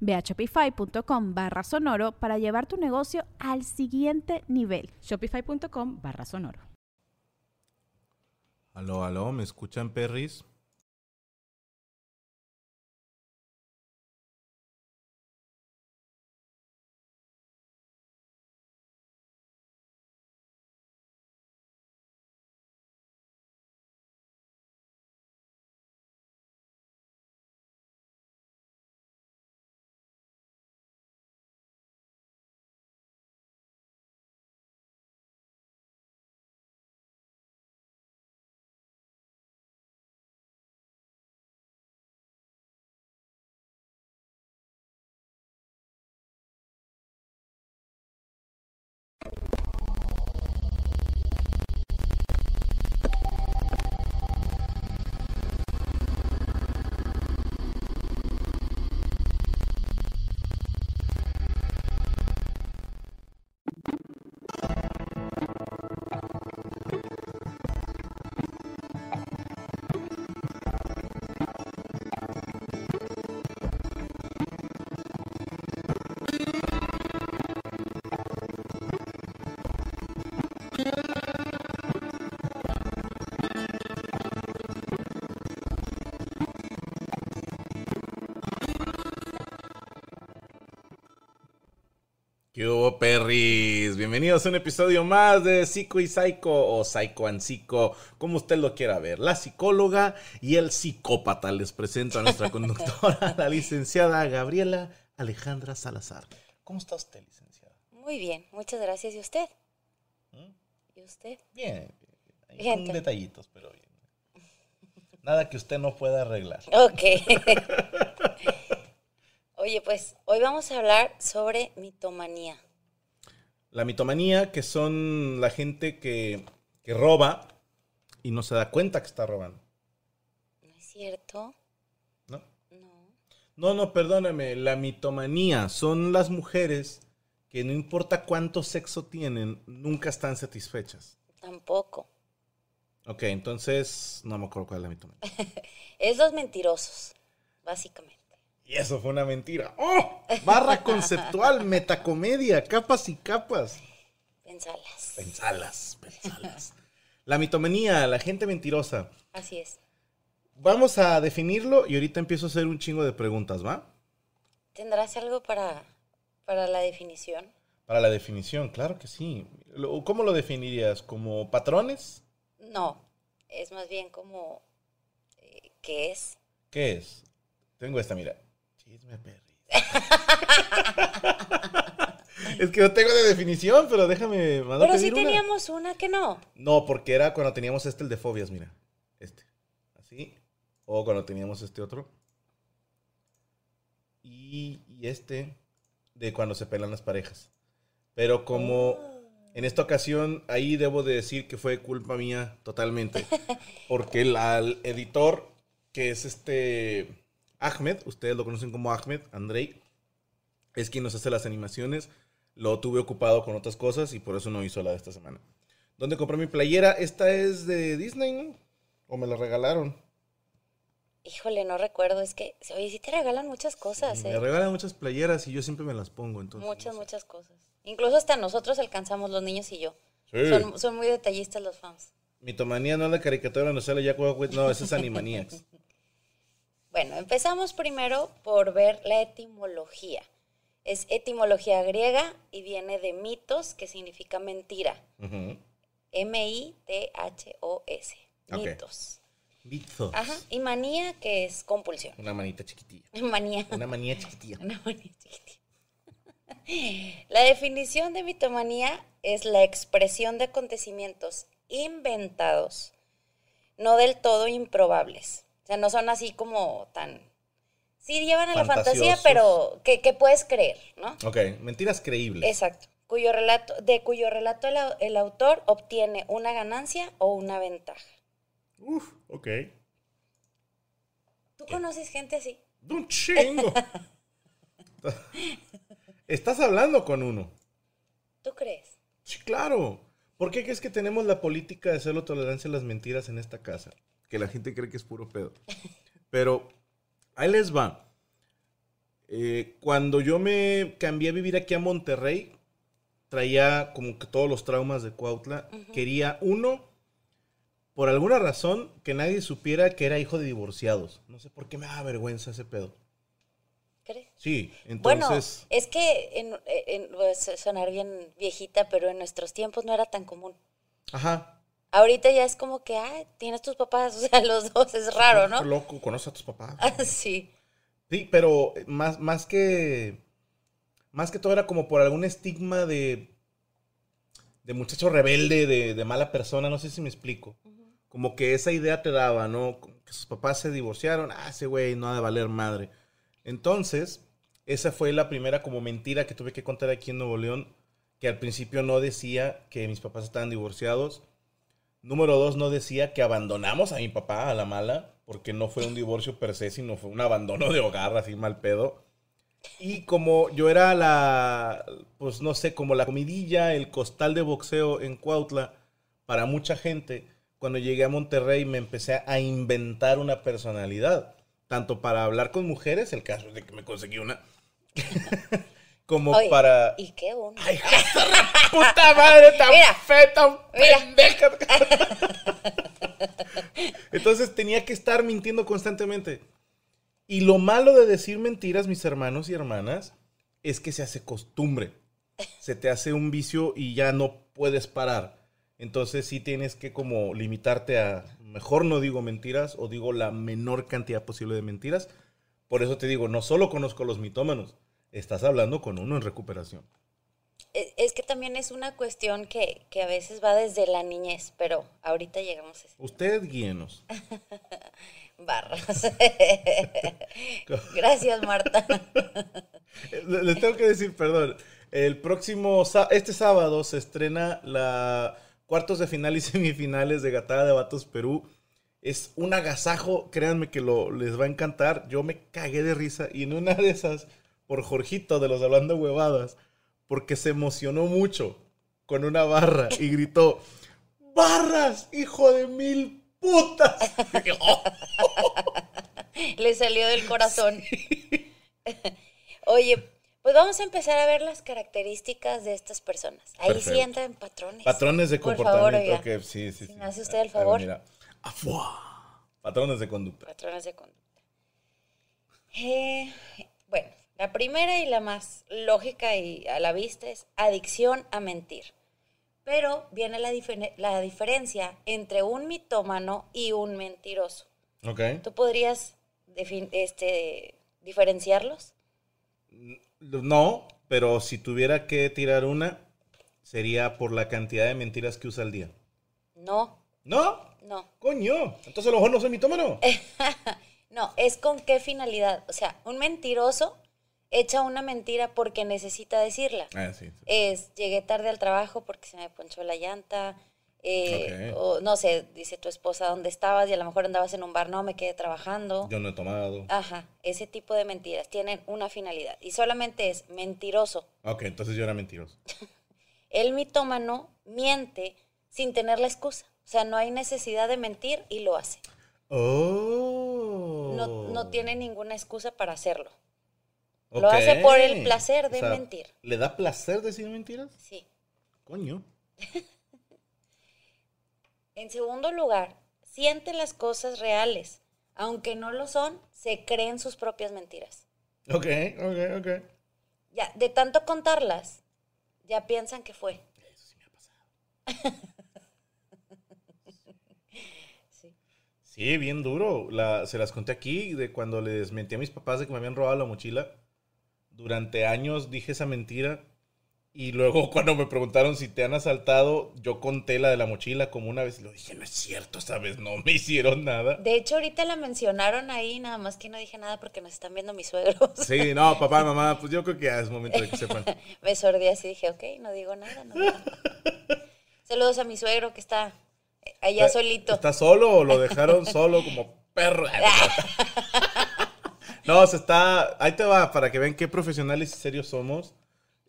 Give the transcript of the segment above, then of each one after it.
Ve a shopify.com barra sonoro para llevar tu negocio al siguiente nivel. Shopify.com barra sonoro. Aló, aló, ¿me escuchan, perris? ¿Qué hubo, perris? Bienvenidos a un episodio más de Psico y Psycho o Psycho and Psico, como usted lo quiera ver. La psicóloga y el psicópata. Les presento a nuestra conductora, la licenciada Gabriela Alejandra Salazar. ¿Cómo está usted, licenciada? Muy bien, muchas gracias. ¿Y usted? ¿Mm? ¿Y usted? Bien, ahí Bien, con detallitos, pero bien. Nada que usted no pueda arreglar. Ok. Oye, pues hoy vamos a hablar sobre mitomanía. La mitomanía, que son la gente que, que roba y no se da cuenta que está robando. ¿No es cierto? ¿No? No. No, no, perdóname. La mitomanía son las mujeres que no importa cuánto sexo tienen, nunca están satisfechas. Tampoco. Ok, entonces no me acuerdo cuál es la mitomanía. Es los mentirosos, básicamente. Y eso fue una mentira. ¡Oh! Barra conceptual, metacomedia, capas y capas. Pensalas. Pensalas, pensalas. La mitomanía, la gente mentirosa. Así es. Vamos a definirlo y ahorita empiezo a hacer un chingo de preguntas, ¿va? ¿Tendrás algo para, para la definición? Para la definición, claro que sí. ¿Cómo lo definirías? ¿Como patrones? No. Es más bien como... eh, ¿Qué es? ¿Qué es? Tengo esta, mira. Chisme perris. es que no tengo de definición, pero déjame. ¿mando Pero sí una? teníamos una que no. No, porque era cuando teníamos este, el de fobias, mira. Este. Así. O cuando teníamos este otro. Y, y este de cuando se pelan las parejas. Pero como en esta ocasión, ahí debo de decir que fue culpa mía totalmente. Porque el, al editor, que es este Ahmed, ustedes lo conocen como Ahmed, Andrei, es quien nos hace las animaciones. Lo tuve ocupado con otras cosas y por eso no hizo la de esta semana. ¿Dónde compré mi playera? Esta es de Disney, ¿no? ¿O me la regalaron? Híjole, no recuerdo. Es que, oye, sí te regalan muchas cosas, Me ¿eh? regalan muchas playeras y yo siempre me las pongo, entonces. Muchas, no sé. muchas cosas. Incluso hasta nosotros alcanzamos, los niños y yo. Sí. Son, son muy detallistas los fans. Mitomanía no es la caricatura donde sale White, no, esa es Animaniacs. Bueno, empezamos primero por ver la etimología. Es etimología griega y viene de mitos, que significa mentira. M-I-T-H-O-S. Mitos. Mitos. Ajá. Y manía, que es compulsión. Una manita chiquitilla. Manía. Una manía chiquitilla. Una manía chiquitita. La definición de mitomanía es la expresión de acontecimientos inventados, no del todo improbables. O sea, no son así como tan... Sí llevan a la fantasía, pero que, que puedes creer, ¿no? Ok, mentiras creíbles. Exacto. Cuyo relato, de cuyo relato el, el autor obtiene una ganancia o una ventaja. Uf, ok. ¿Tú conoces gente así? De un chingo. Estás hablando con uno. ¿Tú crees? Sí, claro. ¿Por qué crees que tenemos la política de cero tolerancia a las mentiras en esta casa? Que la gente cree que es puro pedo. Pero ahí les va. Eh, cuando yo me cambié a vivir aquí a Monterrey, traía como que todos los traumas de Cuautla. Quería uno, por alguna razón, que nadie supiera que era hijo de divorciados. No sé por qué me da vergüenza ese pedo. ¿Crees? Sí, Bueno, entonces... es que en, en- sonar bien viejita, pero en nuestros tiempos no era tan común. Ajá. Ahorita ya es como que, ay, tienes tus papás, o sea, los dos, es raro, ¿no? Loco, conoce a tus papás. Ah, sí. Sí, pero más, más que. Más que todo era como por algún estigma de. de muchacho rebelde, de, de mala persona, no sé si me explico. Como que esa idea te daba, ¿no? Que sus papás se divorciaron, ah, ese güey no ha de valer madre. Entonces, esa fue la primera como mentira que tuve que contar aquí en Nuevo León, que al principio no decía que mis papás estaban divorciados. Número dos, no decía que abandonamos a mi papá a la mala, porque no fue un divorcio per se, sino fue un abandono de hogar, así mal pedo. Y como yo era la, pues no sé, como la comidilla, el costal de boxeo en Cuautla, para mucha gente, cuando llegué a Monterrey me empecé a inventar una personalidad, tanto para hablar con mujeres, el caso de que me conseguí una, como Oye, para... ¿Y qué uno? ¡Ay, puta madre tan Mira, tan mira. pendeja! Entonces tenía que estar mintiendo constantemente. Y lo malo de decir mentiras, mis hermanos y hermanas, es que se hace costumbre. Se te hace un vicio y ya no puedes parar. Entonces sí tienes que como limitarte a, mejor no digo mentiras o digo la menor cantidad posible de mentiras. Por eso te digo, no solo conozco a los mitómanos, estás hablando con uno en recuperación. Es, es que también es una cuestión que, que a veces va desde la niñez, pero ahorita llegamos a ese Usted guíenos. barras. Gracias, Marta. Le- Les tengo que decir, perdón. El próximo, este sábado se estrena la cuartos de final y semifinales de Gatada de Vatos Perú. Es un agasajo, créanme que lo, les va a encantar. Yo me cagué de risa y en una de esas, por Jorgito de los Hablando Huevadas, porque se emocionó mucho con una barra y gritó, ¡Barras, hijo de mil putas! Le salió del corazón. Oye, pues vamos a empezar a ver las características de estas personas. Ahí sí Perfecto. entran patrones. Patrones de Por comportamiento. favor, sí, sí, Si sí. me hace usted el ver, favor. mira. Patrones de conducta. Patrones de conducta. Eh, bueno, la primera y la más lógica y a la vista es adicción a mentir. Pero viene la, difer- la diferencia entre un mitómano y un mentiroso. Ok. ¿Tú podrías este, diferenciarlos? No, pero si tuviera que tirar una, sería por la cantidad de mentiras que usa al día. No, No, no. coño. Entonces a lo mejor no soy mitómano. No, es con qué finalidad. O sea, un mentiroso echa una mentira porque necesita decirla. Ah, sí. sí. Es, llegué tarde al trabajo porque se me ponchó la llanta. eh. O no sé, dice tu esposa dónde estabas y a lo mejor andabas en un bar, no, me quedé trabajando. Yo no he tomado. Ajá, ese tipo de mentiras tienen una finalidad y solamente es mentiroso. Ok, entonces yo era mentiroso. El mitómano miente sin tener la excusa. O sea, no hay necesidad de mentir y lo hace. Oh. No, no tiene ninguna excusa para hacerlo. Lo hace por el placer de O sea, mentir. ¿Le da placer decir mentiras? Sí. Coño. En segundo lugar, siente las cosas reales. Aunque no lo son, se creen sus propias mentiras. Ok, ok, ok. Ya, de tanto contarlas, ya piensan que fue. Sí. Sí, bien duro. La, se las conté aquí de cuando les mentí a mis papás de que me habían robado la mochila. Durante años dije esa mentira. Y luego cuando me preguntaron si te han asaltado, yo conté la de la mochila como una vez y lo dije, no es cierto, vez no me hicieron nada. De hecho, ahorita la mencionaron ahí, nada más que no dije nada porque nos están viendo mis suegros. Sí, no, papá, mamá, pues yo creo que ya es momento de que sepan. Me sordí así y dije, ok, no digo nada, no digo nada. Saludos a mi suegro que está allá solito. ¿Está solo o lo dejaron solo como perro? No, se está. Ahí te va, para que vean qué profesionales y serios somos.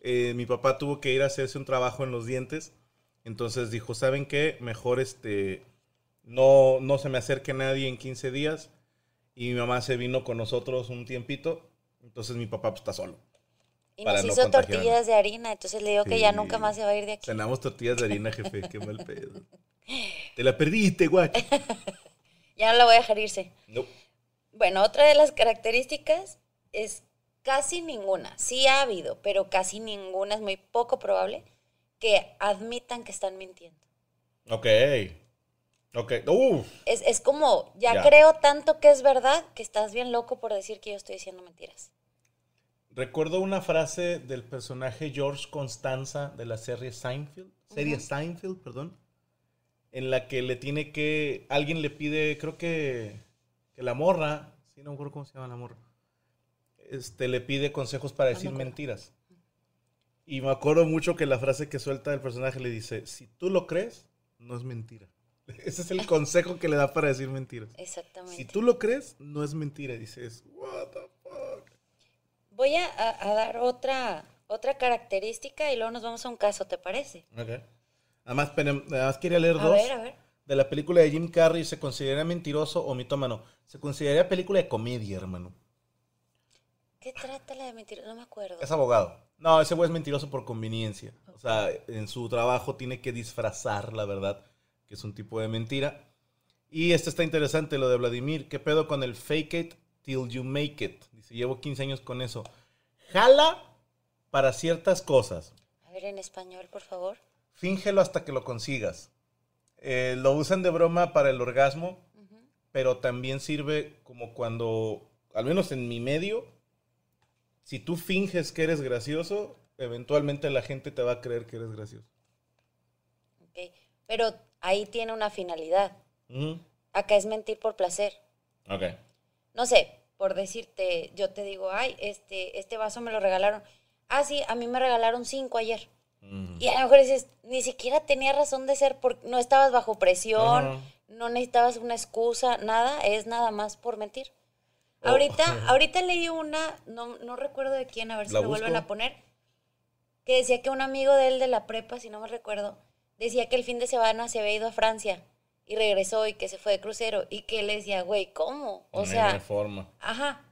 Eh, mi papá tuvo que ir a hacerse un trabajo en los dientes. Entonces dijo, ¿saben qué? Mejor este. No, no se me acerque nadie en 15 días. Y mi mamá se vino con nosotros un tiempito. Entonces mi papá pues, está solo. Y nos no hizo tortillas de harina, entonces le digo que ya nunca más se va a ir de aquí. Cenamos tortillas de harina, jefe. Qué mal pedo. Te la perdiste, guacho. Ya no la voy a dejar irse. No. Bueno, otra de las características es casi ninguna. Sí ha habido, pero casi ninguna es muy poco probable que admitan que están mintiendo. Ok. Ok. Uf. Es, es como, ya, Ya. creo tanto que es verdad que estás bien loco por decir que yo estoy diciendo mentiras. Recuerdo una frase del personaje George Constanza de la serie Seinfeld, serie Seinfeld, perdón, en la que le tiene que, alguien le pide, creo que, que la morra, sí, no me acuerdo cómo se llama la morra, este, le pide consejos para decir mentiras. Y me acuerdo mucho que la frase que suelta el personaje le dice, si tú lo crees, no es mentira. Ese es el consejo que le da para decir mentiras. Exactamente. Si tú lo crees, no es mentira. Dices, what the fuck. Voy a, a- a dar otra, otra característica y luego nos vamos a un caso, ¿te parece? Ok. Además, además quería leer A dos. ver, a ver. De la película de Jim Carrey, ¿se considera mentiroso o mitómano? Se consideraría película de comedia, hermano. ¿Qué trata la de mentiras? No me acuerdo. Es abogado. No, ese güey es mentiroso por conveniencia. O sea, en su trabajo tiene que disfrazar la verdad, que es un tipo de mentira. Y esto está interesante, lo de Vladimir. ¿Qué pedo con el fake it till you make it? Dice, llevo 15 años con eso. Jala para ciertas cosas. A ver, en español, por favor. Fíngelo hasta que lo consigas. Eh, lo usan de broma para el orgasmo, pero también sirve como cuando, al menos en mi medio, si tú finges que eres gracioso, eventualmente la gente te va a creer que eres gracioso. Ok. Pero ahí tiene una finalidad. Acá es mentir por placer. Ok. No sé, por decirte, yo te digo, ay, este, este vaso me lo regalaron. Ah, sí, a mí me regalaron cinco ayer. Y a lo mejor dices, ni siquiera tenía razón de ser, porque no estabas bajo presión, no necesitabas una excusa, nada, es nada más por mentir. Oh. Ahorita, ahorita leí una, no, no recuerdo de quién, a ver si La lo vuelven a poner, que decía que un amigo de él de la prepa, si no me recuerdo, decía que el fin de semana se había ido a Francia y regresó y que se fue de crucero y que él decía, güey, ¿cómo? O No sea, forma. ajá,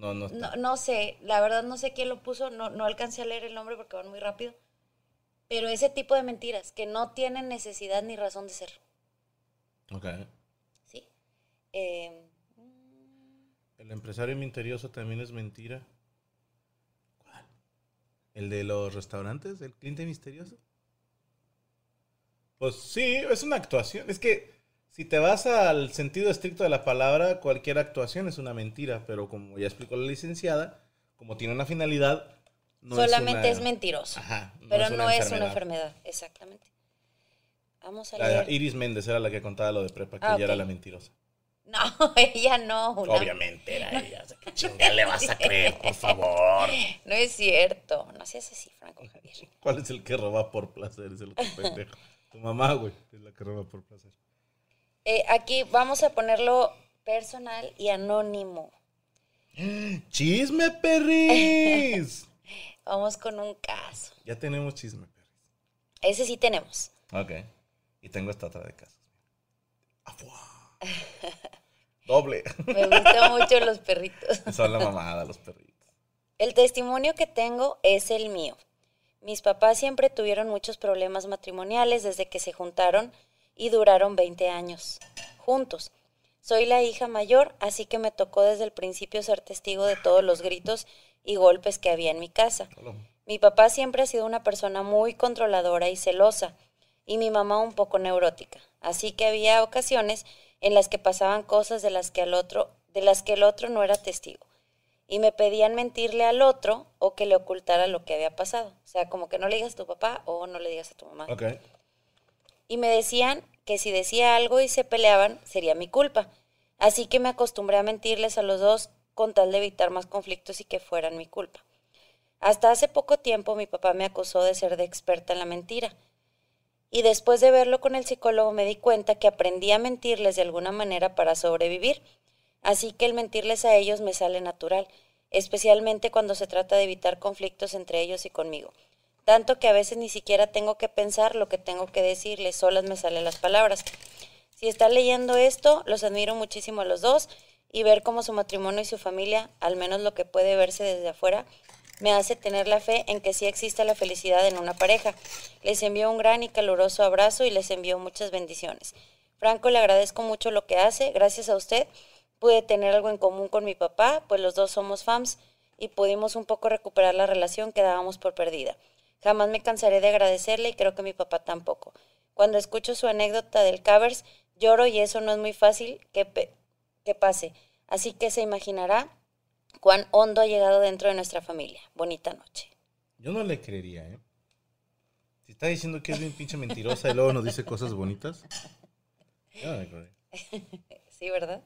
No, no. no, no sé, la verdad no sé quién lo puso, no, no alcancé a leer el nombre porque van muy rápido. Pero ese tipo de mentiras que no tienen necesidad ni razón de ser, Ok. ¿sí? Eh, El empresario misterioso también es mentira. ¿Cuál? ¿El de los restaurantes? ¿El cliente misterioso? Pues sí, es una actuación. Es que si te vas al sentido estricto de la palabra, cualquier actuación es una mentira. Pero como ya explicó la licenciada, como tiene una finalidad, no solamente es, es, una- mentiroso. Ajá, no pero es no es una enfermedad, exactamente. Vamos a La leer. Iris Méndez era la que contaba lo de prepa, que Ah, ella era la mentirosa. No, ella no. una- Obviamente era ella. O sea, ¿Qué le vas a creer, por favor? No es cierto. No seas así, Franco Javier. ¿Cuál es el que roba por placer? Es el otro pendejo. Tu mamá, güey, es la que roba por placer. Eh, aquí vamos a ponerlo personal y anónimo. ¡Chisme, perris! Vamos con un caso. ya tenemos chisme, perris. Ese sí tenemos. Ok. Y tengo esta otra de casos. ¡Afua! Doble. Me gustan mucho los perritos. Son la mamada, los perritos. El testimonio que tengo es el mío. Mis papás siempre tuvieron muchos problemas matrimoniales desde que se juntaron y duraron 20 años juntos. Soy la hija mayor, así que me tocó desde el principio ser testigo de todos los gritos y golpes que había en mi casa. Mi papá siempre ha sido una persona muy controladora y celosa, y mi mamá un poco neurótica. Así que había ocasiones en las que pasaban cosas de las que al otro, de las que el otro no era testigo. Y me pedían mentirle al otro o que le ocultara lo que había pasado. O sea, como que no le digas a tu papá o no le digas a tu mamá. Ok. Y me decían que si decía algo y se peleaban, sería mi culpa. Así que me acostumbré a mentirles a los dos con tal de evitar más conflictos y que fueran mi culpa. Hasta hace poco tiempo mi papá me acusó de ser de experta en la mentira. Y después de verlo con el psicólogo me di cuenta que aprendí a mentirles de alguna manera para sobrevivir. Así que el mentirles a ellos me sale natural, especialmente cuando se trata de evitar conflictos entre ellos y conmigo. Tanto que a veces ni siquiera tengo que pensar lo que tengo que decirles, solas me salen las palabras. Si está leyendo esto, los admiro muchísimo a los dos y ver cómo su matrimonio y su familia, al menos lo que puede verse desde afuera, me hace tener la fe en que sí existe la felicidad en una pareja. Les envío un gran y caluroso abrazo y les envío muchas bendiciones. Franco, le agradezco mucho lo que hace. Gracias a usted pude tener algo en común con mi papá, pues los dos somos fans y pudimos un poco recuperar la relación que dábamos por perdida. Jamás me cansaré de agradecerle y creo que mi papá tampoco. Cuando escucho su anécdota del covers, lloro y eso no es muy fácil que, que pase. Así que se imaginará cuán hondo ha llegado dentro de nuestra familia. Bonita noche. Yo no le creería, ¿eh? Si está diciendo que es bien pinche mentirosa y luego nos dice cosas bonitas. Yo no le creería. sí, ¿verdad?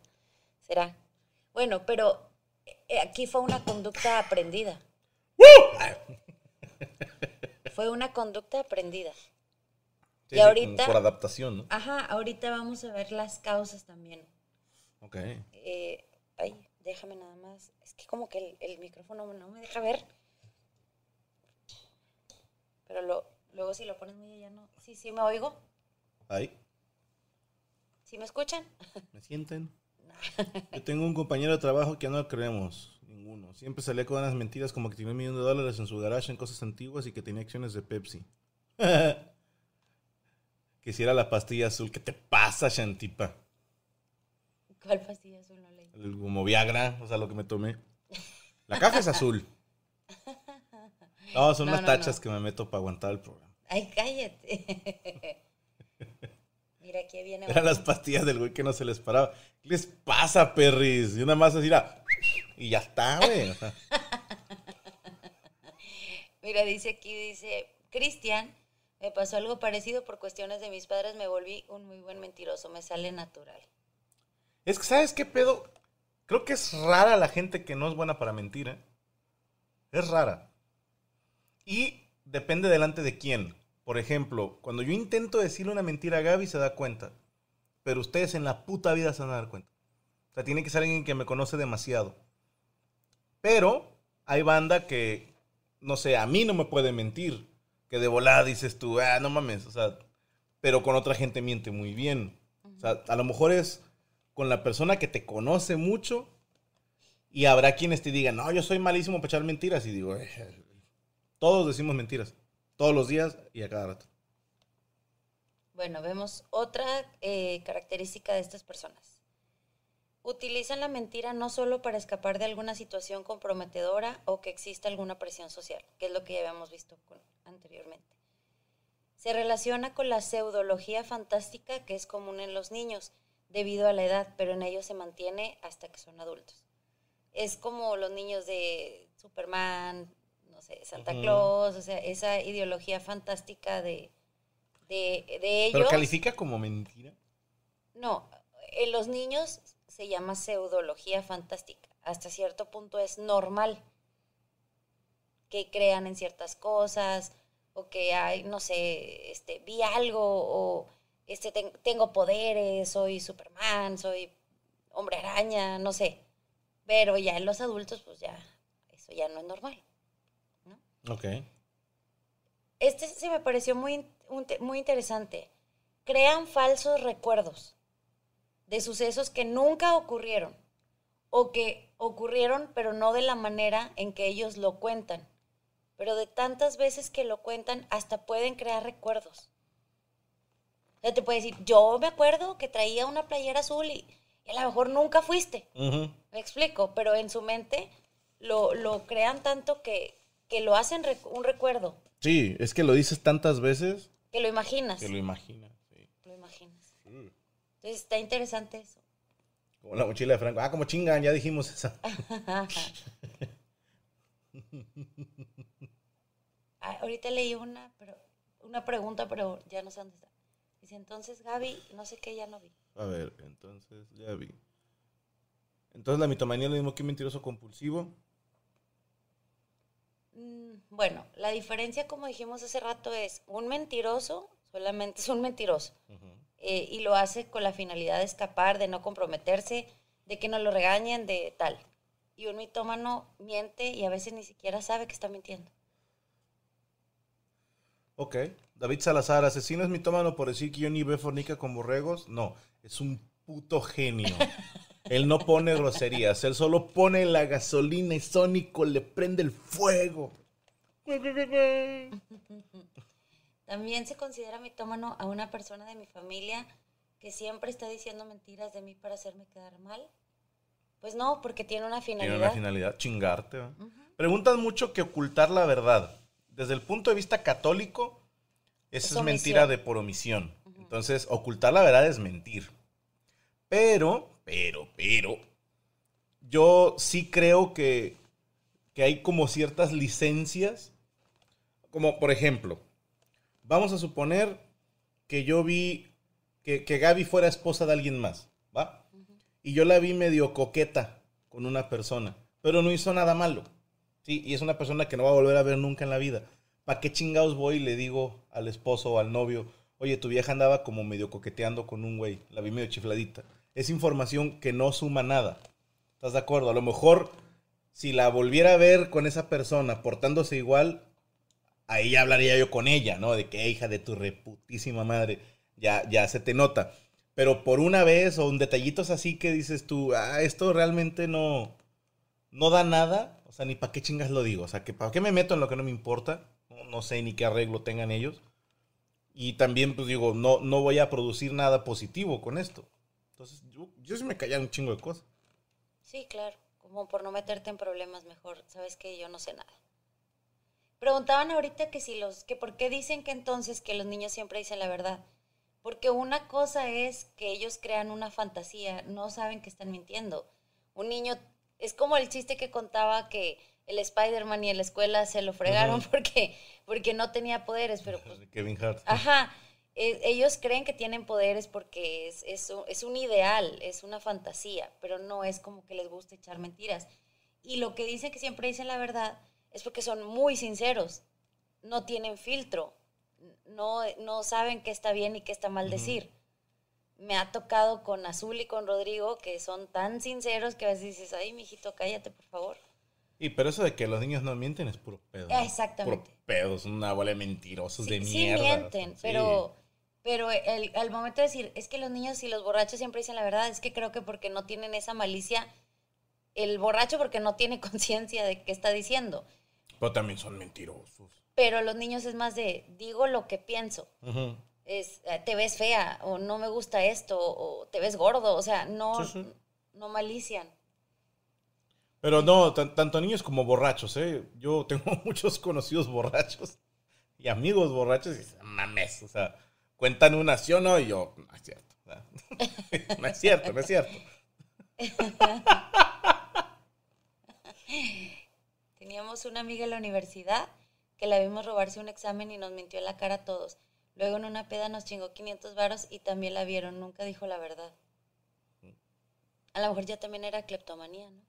Será. Bueno, pero eh, aquí fue una conducta aprendida. fue una conducta aprendida. Sí, Y sí, ahorita- Por adaptación, ¿no? Ajá, ahorita vamos a ver las causas también. Ok. Eh, ay, déjame nada más. Es que como que el, el micrófono no me deja ver. Pero lo, luego si lo pones muy allá no. Sí, sí me oigo. Ahí. ¿Sí me escuchan? ¿Me sienten? Yo tengo un compañero de trabajo que no lo creemos. Ninguno. Siempre salía con unas mentiras como que tenía un millón de dólares en su garage en cosas antiguas y que tenía acciones de Pepsi. que si era la pastilla azul. ¿Qué te pasa, Shantipa? ¿Cuál pastilla azul no leí? El- Como Viagra, o sea, lo que me tomé. La caja es azul. No, son No, unas no, tachas no. que me meto para aguantar el programa. Ay, cállate. Mira, aquí viene. Eran las pastillas del güey que no se les paraba. ¿Qué les pasa, perris? Y una más así, y ya está, güey. O sea, Mira, dice aquí, dice, Cristian, me pasó algo parecido por cuestiones de mis padres, me volví un muy buen mentiroso, me sale natural. es que, ¿sabes qué pedo? Creo que es rara la gente que no es buena para mentir, ¿eh? Es rara. Y depende delante de quién. Por ejemplo, cuando yo intento decirle una mentira a Gaby, se da cuenta. Pero ustedes en la puta vida se van a dar cuenta. O sea, tiene que ser alguien que me conoce demasiado. Pero hay banda que, no sé, a mí no me puede mentir. Que de volada dices tú, ah, no mames. O sea, pero con otra gente miente muy bien. O sea, a lo mejor es con la persona que te conoce mucho y habrá quienes te digan, no, yo soy malísimo para echar mentiras. Y digo, "Eh, todos decimos mentiras. Todos los días y a cada rato. Bueno, vemos otra eh, característica de estas personas. Utilizan la mentira no solo para escapar de alguna situación comprometedora o que exista alguna presión social, que es lo que ya habíamos visto anteriormente. Se relaciona con la pseudología fantástica que es común en los niños debido a la edad, pero en ellos se mantiene hasta que son adultos. Es como los niños de Superman, sé, Santa. Claus, o sea, esa ideología fantástica de, de, de ellos. Pero califica como mentira. No, en los niños se llama pseudología fantástica. Hasta cierto punto es normal que crean en ciertas cosas o que hay, no sé, este, vi algo o este, ten- tengo poderes, soy Superman, soy hombre araña, no sé. Pero ya en los adultos, pues ya, eso ya no es normal. Ok. Este se me pareció muy, muy interesante. Crean falsos recuerdos de sucesos que nunca ocurrieron o que ocurrieron pero no de la manera en que ellos lo cuentan. Pero de tantas veces que lo cuentan hasta pueden crear recuerdos. O sea, te puede decir, yo me acuerdo que traía una playera azul y, y a lo mejor nunca fuiste. Me explico, pero en su mente lo, lo crean tanto que, que lo hacen rec- un recuerdo, Sí, es que lo dices tantas veces que lo imaginas. que lo imaginas. sí. Lo imaginas. Entonces está interesante eso. Como la mochila de Franco. Ah, como chingan, ya dijimos esa. Ah, ahorita leí una, pero, una pregunta, pero ya no sé dónde está. Dice, entonces Gaby, no sé qué, ya no vi. A ver, entonces ya vi. Entonces la mitomanía es lo mismo que un mentiroso compulsivo. Mm, Bueno, la diferencia, como dijimos hace rato, es un mentiroso, solamente es un mentiroso. Eh, y lo hace con la finalidad de escapar, de no comprometerse, de que no lo regañen, de tal. Y un mitómano miente y a veces ni siquiera sabe que está mintiendo. Ok. David Salazar, asesino es mitómano por decir que yo ni ve fornica con borregos. No, es un puto genio. Él no pone groserías, él solo pone la gasolina y Sónico le prende el fuego. También se considera mitómano a una persona de mi familia que siempre está diciendo mentiras de mí para hacerme quedar mal. Pues no, porque tiene una Tiene finalidad. una finalidad, chingarte. ¿va? Preguntan mucho que ocultar la verdad. Desde el punto de vista católico, Es eso es, mentira de por omisión. Entonces, ocultar la verdad es mentir. Pero, pero, pero, yo sí creo que, que hay como ciertas licencias. Como, por ejemplo, vamos a suponer que yo vi que, que Gaby fuera esposa de alguien más, ¿va? Y yo la vi medio coqueta con una persona, pero no hizo nada malo. Sí, y es una persona que no va a volver a ver nunca en la vida. ¿Para qué chingados voy y le digo al esposo o al novio, oye, tu vieja andaba como medio coqueteando con un güey, la vi medio chifladita? Es información que no suma nada. ¿Estás de acuerdo? A lo mejor si la volviera a ver con esa persona portándose igual, ahí ya hablaría yo con ella, ¿no? De que "Eh, hija de tu reputísima madre, ya, ya se te nota. Pero por una vez o un detallitos así que dices tú, ah, esto realmente no, no da nada, o sea, ni para qué chingas lo digo, o sea, que para qué me meto en lo que no me importa, no, no sé ni qué arreglo tengan ellos. Y también, pues digo, no, no voy a producir nada positivo con esto. Entonces, yo, yo sí me callaba un chingo de cosas. Sí, claro. Como por no meterte en problemas mejor. Sabes que yo no sé nada. Preguntaban ahorita que si los, que por qué dicen que entonces que los niños siempre dicen la verdad. Porque una cosa es que ellos crean una fantasía, no saben que están mintiendo. Un niño, es como el chiste que contaba que el Spider-Man y en la escuela se lo fregaron porque, porque no tenía poderes, pero pues Kevin Hart. Ajá. E- ellos creen que tienen poderes porque es, es, un- es un ideal, es una fantasía, pero no es como que les gusta echar mentiras. Y lo que dicen que siempre dicen la verdad es porque son muy sinceros, no tienen filtro, no, no saben qué está bien y qué está mal decir. Me ha tocado con Azul y con Rodrigo que son tan sinceros que a veces dices, ay, mijito, cállate, por favor. Y pero eso de que los niños no mienten es puro pedo. Exactamente. Puro pedo, es una bola de mentirosos Sí, de sí mierda. mienten, Sí. pero, pero el, al momento de decir, es que los niños y los borrachos siempre dicen la verdad, es que creo que porque no tienen esa malicia, el borracho porque no tiene conciencia de qué está diciendo, Pero también son mentirosos. pero los niños es más de, digo lo que pienso, es, eh, te ves fea, o no me gusta esto, o te ves gordo, o sea, no, Sí, sí. no malician. Pero no, tan- tanto niños como borrachos, ¿eh? Yo tengo muchos conocidos borrachos y amigos borrachos y mames, o sea, cuentan una, ¿sí o no? Y yo, no es cierto. o no es cierto, no es cierto. Teníamos una amiga en la universidad que la vimos robarse un examen y nos mintió en la cara a todos. Luego en una peda nos chingó 500 varos y también la vieron, nunca dijo la verdad. A lo mejor ya también era cleptomanía, ¿no?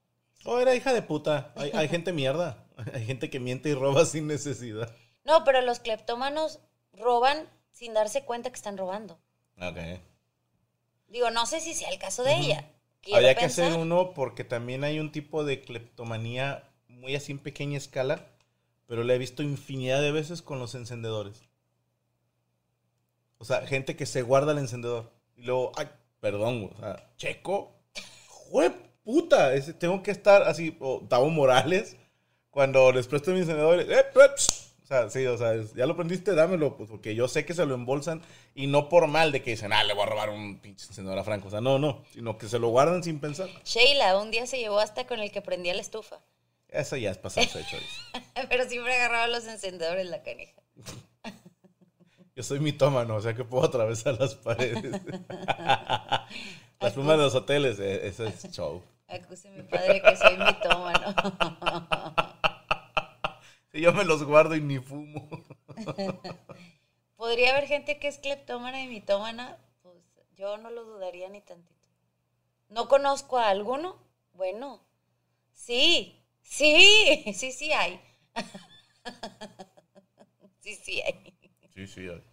Oh, era hija de puta. Hay, hay gente mierda. Hay gente que miente y roba sin necesidad. No, pero los cleptómanos roban sin darse cuenta que están robando. Ok. Digo, no sé si sea el caso de ella. Quiero Habría que hacer uno porque también hay un tipo de cleptomanía muy así en pequeña escala, pero la he visto infinidad de veces con los encendedores. O sea, gente que se guarda el encendedor y luego, ay, perdón, o sea, checo, jue puta, tengo que estar así, o Tavo Morales, cuando les presto mi encendedor, eh, o sea, sí, o sea, ya lo prendiste, dámelo, pues porque yo sé que se lo embolsan y no por mal de que dicen, ah, le voy a robar un pinche encendedor a Franco, o sea, no, no, sino que se lo guardan sin pensar. Sheila un día se llevó hasta con el que prendía la estufa. Eso ya es pasarse de chorizo. pero siempre agarraba los encendedores la canija. Yo soy mitómano, o sea que puedo atravesar las paredes. las plumas de los hoteles, eh, eso es show. Acuse a mi padre que soy mitómano. Si yo me los guardo y ni fumo. ¿Podría haber gente que es cleptómana y mitómana? Pues yo no lo dudaría ni tantito. ¿No conozco a alguno? Bueno, sí, sí, sí, sí hay. Sí, sí hay. Sí, sí. ay.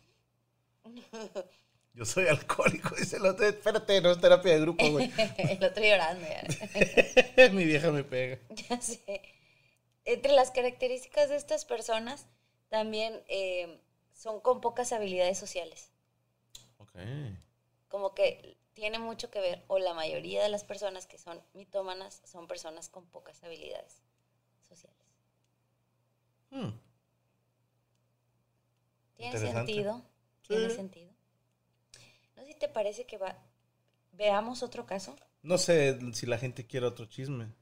Yo soy alcohólico, dice el otro. Espérate, no es terapia de grupo, güey. El otro llorando ya. Mi vieja me pega. Ya sé. Entre las características de estas personas también eh, son con pocas habilidades sociales. Ok. Como que tiene mucho que ver, o la mayoría de las personas que son mitómanas son personas con pocas habilidades sociales. Hmm. ¿Tiene sentido? ¿Tiene sentido? ¿No sé si te parece que va... Veamos otro caso? No sé si la gente quiere otro chisme.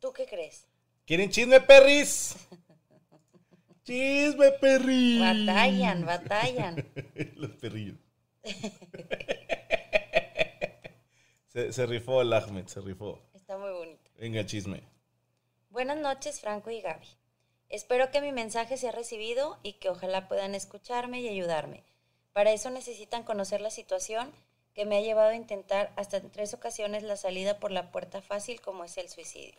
¿Tú qué crees? ¿Quieren chisme, perris? Chisme, perris. Batallan, batallan. Los perrillos. se, se rifó el Ahmed, se rifó. Está muy bonito. Venga, chisme. Buenas noches, Franco y Gaby. Espero que mi mensaje sea recibido y que ojalá puedan escucharme y ayudarme. Para eso necesitan conocer la situación que me ha llevado a intentar hasta en tres ocasiones la salida por la puerta fácil como es el suicidio.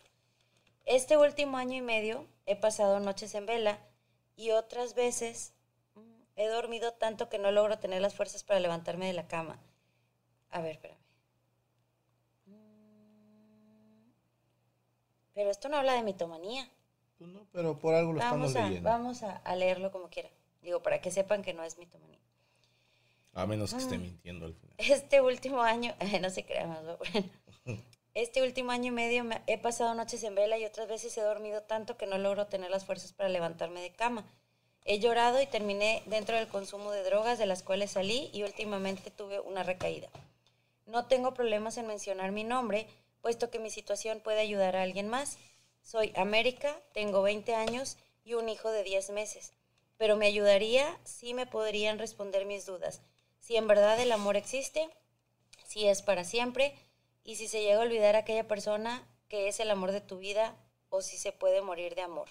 Este último año y medio he pasado noches en vela y otras veces mm, he dormido tanto que no logro tener las fuerzas para levantarme de la cama. A ver, espérame. Mm, Pero esto no habla de mitomanía. Pues no, pero por algo lo Vamos, estamos a, leyendo. vamos a, a leerlo como quiera. Digo, para que sepan que no es mitomanía. A menos que Ah. esté mintiendo al final. Este último año, no se crea más, bueno. Este último año y medio me- he pasado noches en vela y otras veces he dormido tanto que no logro tener las fuerzas para levantarme de cama. He llorado y terminé dentro del consumo de drogas de las cuales salí y últimamente tuve una recaída. No tengo problemas en mencionar mi nombre, puesto que mi situación puede ayudar a alguien más. Soy América, tengo 20 años y un hijo de 10 meses. Pero me ayudaría si me podrían responder mis dudas. Si en verdad el amor existe, si es para siempre y si se llega a olvidar a aquella persona que es el amor de tu vida o si se puede morir de amor.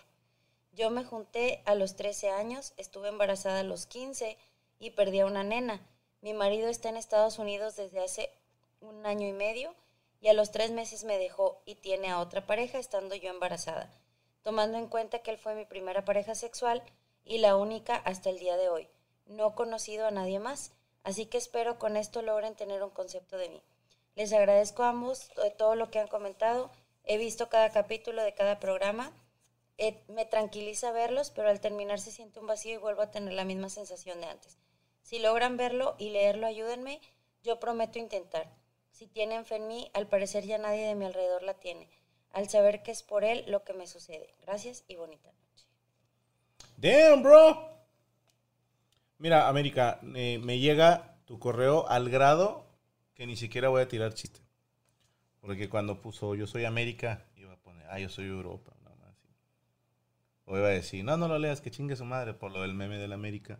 Yo me junté a los 13 años, estuve embarazada a los 15 y perdí a una nena. Mi marido está en Estados Unidos desde hace un año y medio y a los tres meses me dejó y tiene a otra pareja estando yo embarazada, tomando en cuenta que él fue mi primera pareja sexual y la única hasta el día de hoy. No he conocido a nadie más, así que espero con esto logren tener un concepto de mí. Les agradezco a ambos de todo lo que han comentado. He visto cada capítulo de cada programa. Eh, me tranquiliza verlos, pero al terminar se siente un vacío y vuelvo a tener la misma sensación de antes. Si logran verlo y leerlo, ayúdenme. Yo prometo intentar. Si tienen fe en mí, al parecer ya nadie de mi alrededor la tiene. Al saber que es por él lo que me sucede. Gracias y bonita noche. Damn, bro. Mira, América, eh, me llega tu correo al grado que ni siquiera voy a tirar chiste. Porque cuando puso yo soy América, iba a poner, ah, yo soy Europa. nada más. O iba a decir, no, no lo leas, que chingue su madre por lo del meme del América.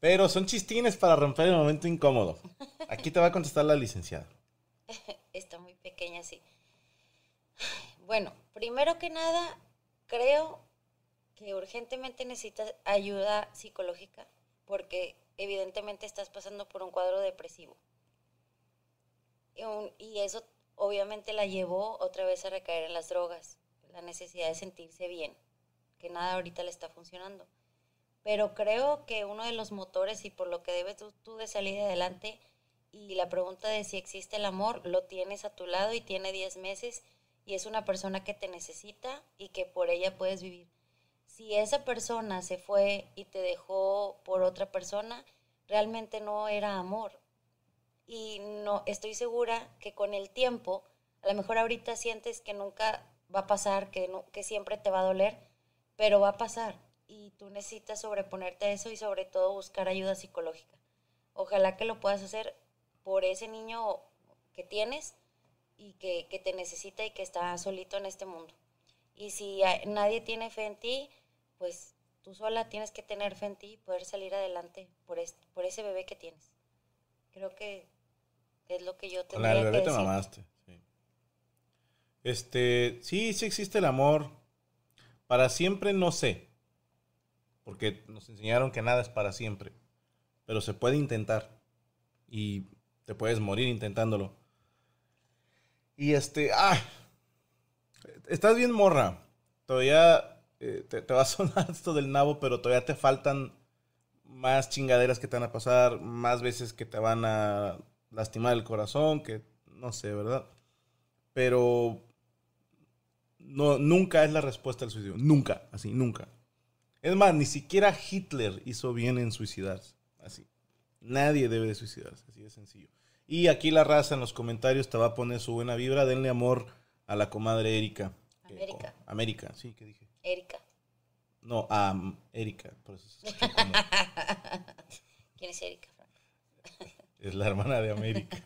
Pero son chistines para romper el momento incómodo. Aquí te va a contestar la licenciada. Está muy pequeña, sí. Bueno, primero que nada, creo que urgentemente necesitas ayuda psicológica porque evidentemente estás pasando por un cuadro depresivo. Y, eso obviamente la llevó otra vez a recaer en las drogas, la necesidad de sentirse bien, que nada ahorita le está funcionando. Pero creo que uno de los motores y por lo que debes tú, tú de salir adelante y la pregunta de si existe el amor, lo tienes a tu lado y tiene 10 meses y es una persona que te necesita y que por ella puedes vivir. Si esa persona se fue y te dejó por otra persona, realmente no era amor. Y no estoy segura que con el tiempo, a lo mejor ahorita sientes que nunca va a pasar, que, no, que siempre te va a doler, pero va a pasar. Y tú necesitas sobreponerte a eso y sobre todo buscar ayuda psicológica. Ojalá que lo puedas hacer por ese niño que tienes y que, que te necesita y que está solito en este mundo. Y si nadie tiene fe en ti, pues tú sola tienes que tener fe en ti y poder salir adelante por, es- por ese bebé que tienes. Creo que es lo que yo Con la tendría del que bebé te decir. mamaste. sí. Este, sí, sí existe el amor. Para siempre no sé. Porque nos enseñaron que nada es para siempre. Pero se puede intentar. Y te puedes morir intentándolo. Y este, ah, estás bien morra. Todavía eh, te, te va a sonar esto del nabo, pero todavía te faltan más chingaderas que te van a pasar, más veces que te van a lastimar el corazón, que no sé, ¿verdad? Pero no, nunca es la respuesta al suicidio. Nunca, así, nunca. Es más, ni siquiera Hitler hizo bien en suicidarse. Así. Nadie debe de suicidarse, así de sencillo. Y aquí la raza en los comentarios te va a poner su buena vibra. Denle amor a la comadre Erika. Que- América. oh, América, sí, que dije. Erika. No, a um, Erika. Por eso escuchó como- ¿Quién es Erika? Es la hermana de América.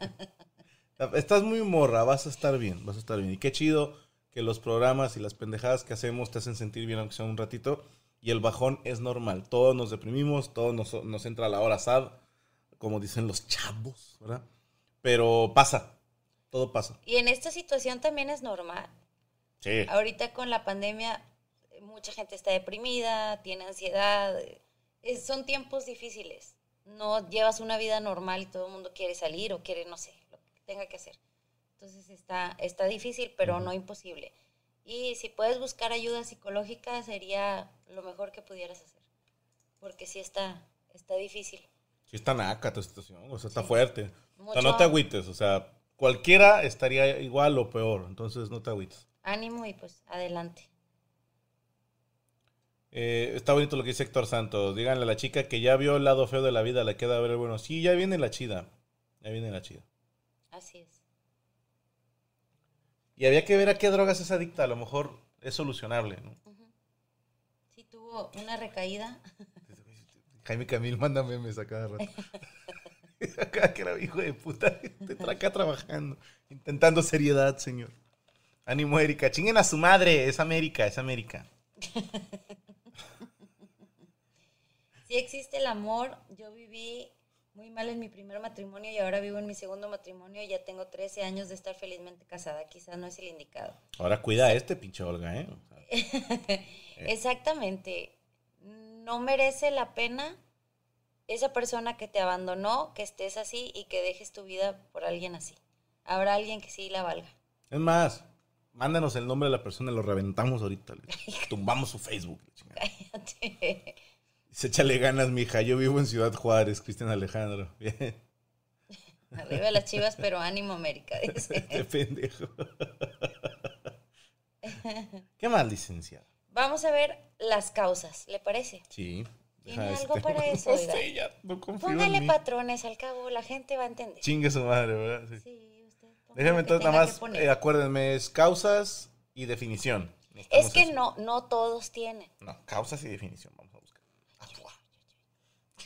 Estás muy morra, vas a estar bien, vas a estar bien. Y qué chido que los programas y las pendejadas que hacemos te hacen sentir bien, aunque sea un ratito. Y el bajón es normal. Todos nos deprimimos, todos nos, nos entra la hora sad, como dicen los chavos, ¿verdad? Pero pasa, todo pasa. Y en esta situación también es normal. Sí. Ahorita con la pandemia, eh, mucha gente está deprimida, tiene ansiedad. eh, es- son tiempos difíciles. No llevas una vida normal y todo el mundo quiere salir o quiere, no sé, lo que tenga que hacer. Entonces está, está difícil, pero no imposible. Y si puedes buscar ayuda psicológica, sería lo mejor que pudieras hacer. Porque sí está, está difícil. Sí está naca tu situación, o sea, está Sí. fuerte. O sea, Mucho- no te agüites, o sea, cualquiera estaría igual o peor, entonces no te agüites. Ánimo y pues adelante. Eh, está bonito lo que dice Héctor Santos. Díganle a la chica que ya vio el lado feo de la vida, le queda ver el bueno. Sí, ya viene la chida. Ya viene la chida. Así es. Y había que ver a qué drogas es adicta. A lo mejor es solucionable. ¿no? Sí tuvo una recaída. Jaime Camil manda memes a cada rato. acá que era hijo de puta. Te tra- acá trabajando. Intentando seriedad, señor. Ánimo, Erika. Chinguen a su madre. Es América, es América. Sí existe el amor. Yo viví muy mal en mi primer matrimonio y ahora vivo en mi segundo matrimonio y ya tengo 13 años de estar felizmente casada. Quizás no es el indicado. Ahora cuida a este pinche Olga, ¿eh? O sea, Exactamente. No merece la pena esa persona que te abandonó, que estés así y que dejes tu vida por alguien así. Habrá alguien que sí la valga. Es más, mándanos el nombre de la persona y lo reventamos ahorita. Tumbamos su Facebook. Cállate. Dice, échale ganas, mija. Yo vivo en Ciudad Juárez, Cristian Alejandro. Bien. Arriba las chivas, pero ánimo América, dice. Qué pendejo. ¿Qué más, licenciada? Vamos a ver las causas, ¿le parece? Sí. ¿Tiene algo para eso, No oiga? sé, ya, no en Póngale mí. patrones, al cabo la gente va a entender. Chingue su madre, ¿verdad? Sí. Sí, usted que entonces nada más, eh, acuérdenme, es causas y definición. Es que eso. no, no todos tienen. No, causas y definición, vamos.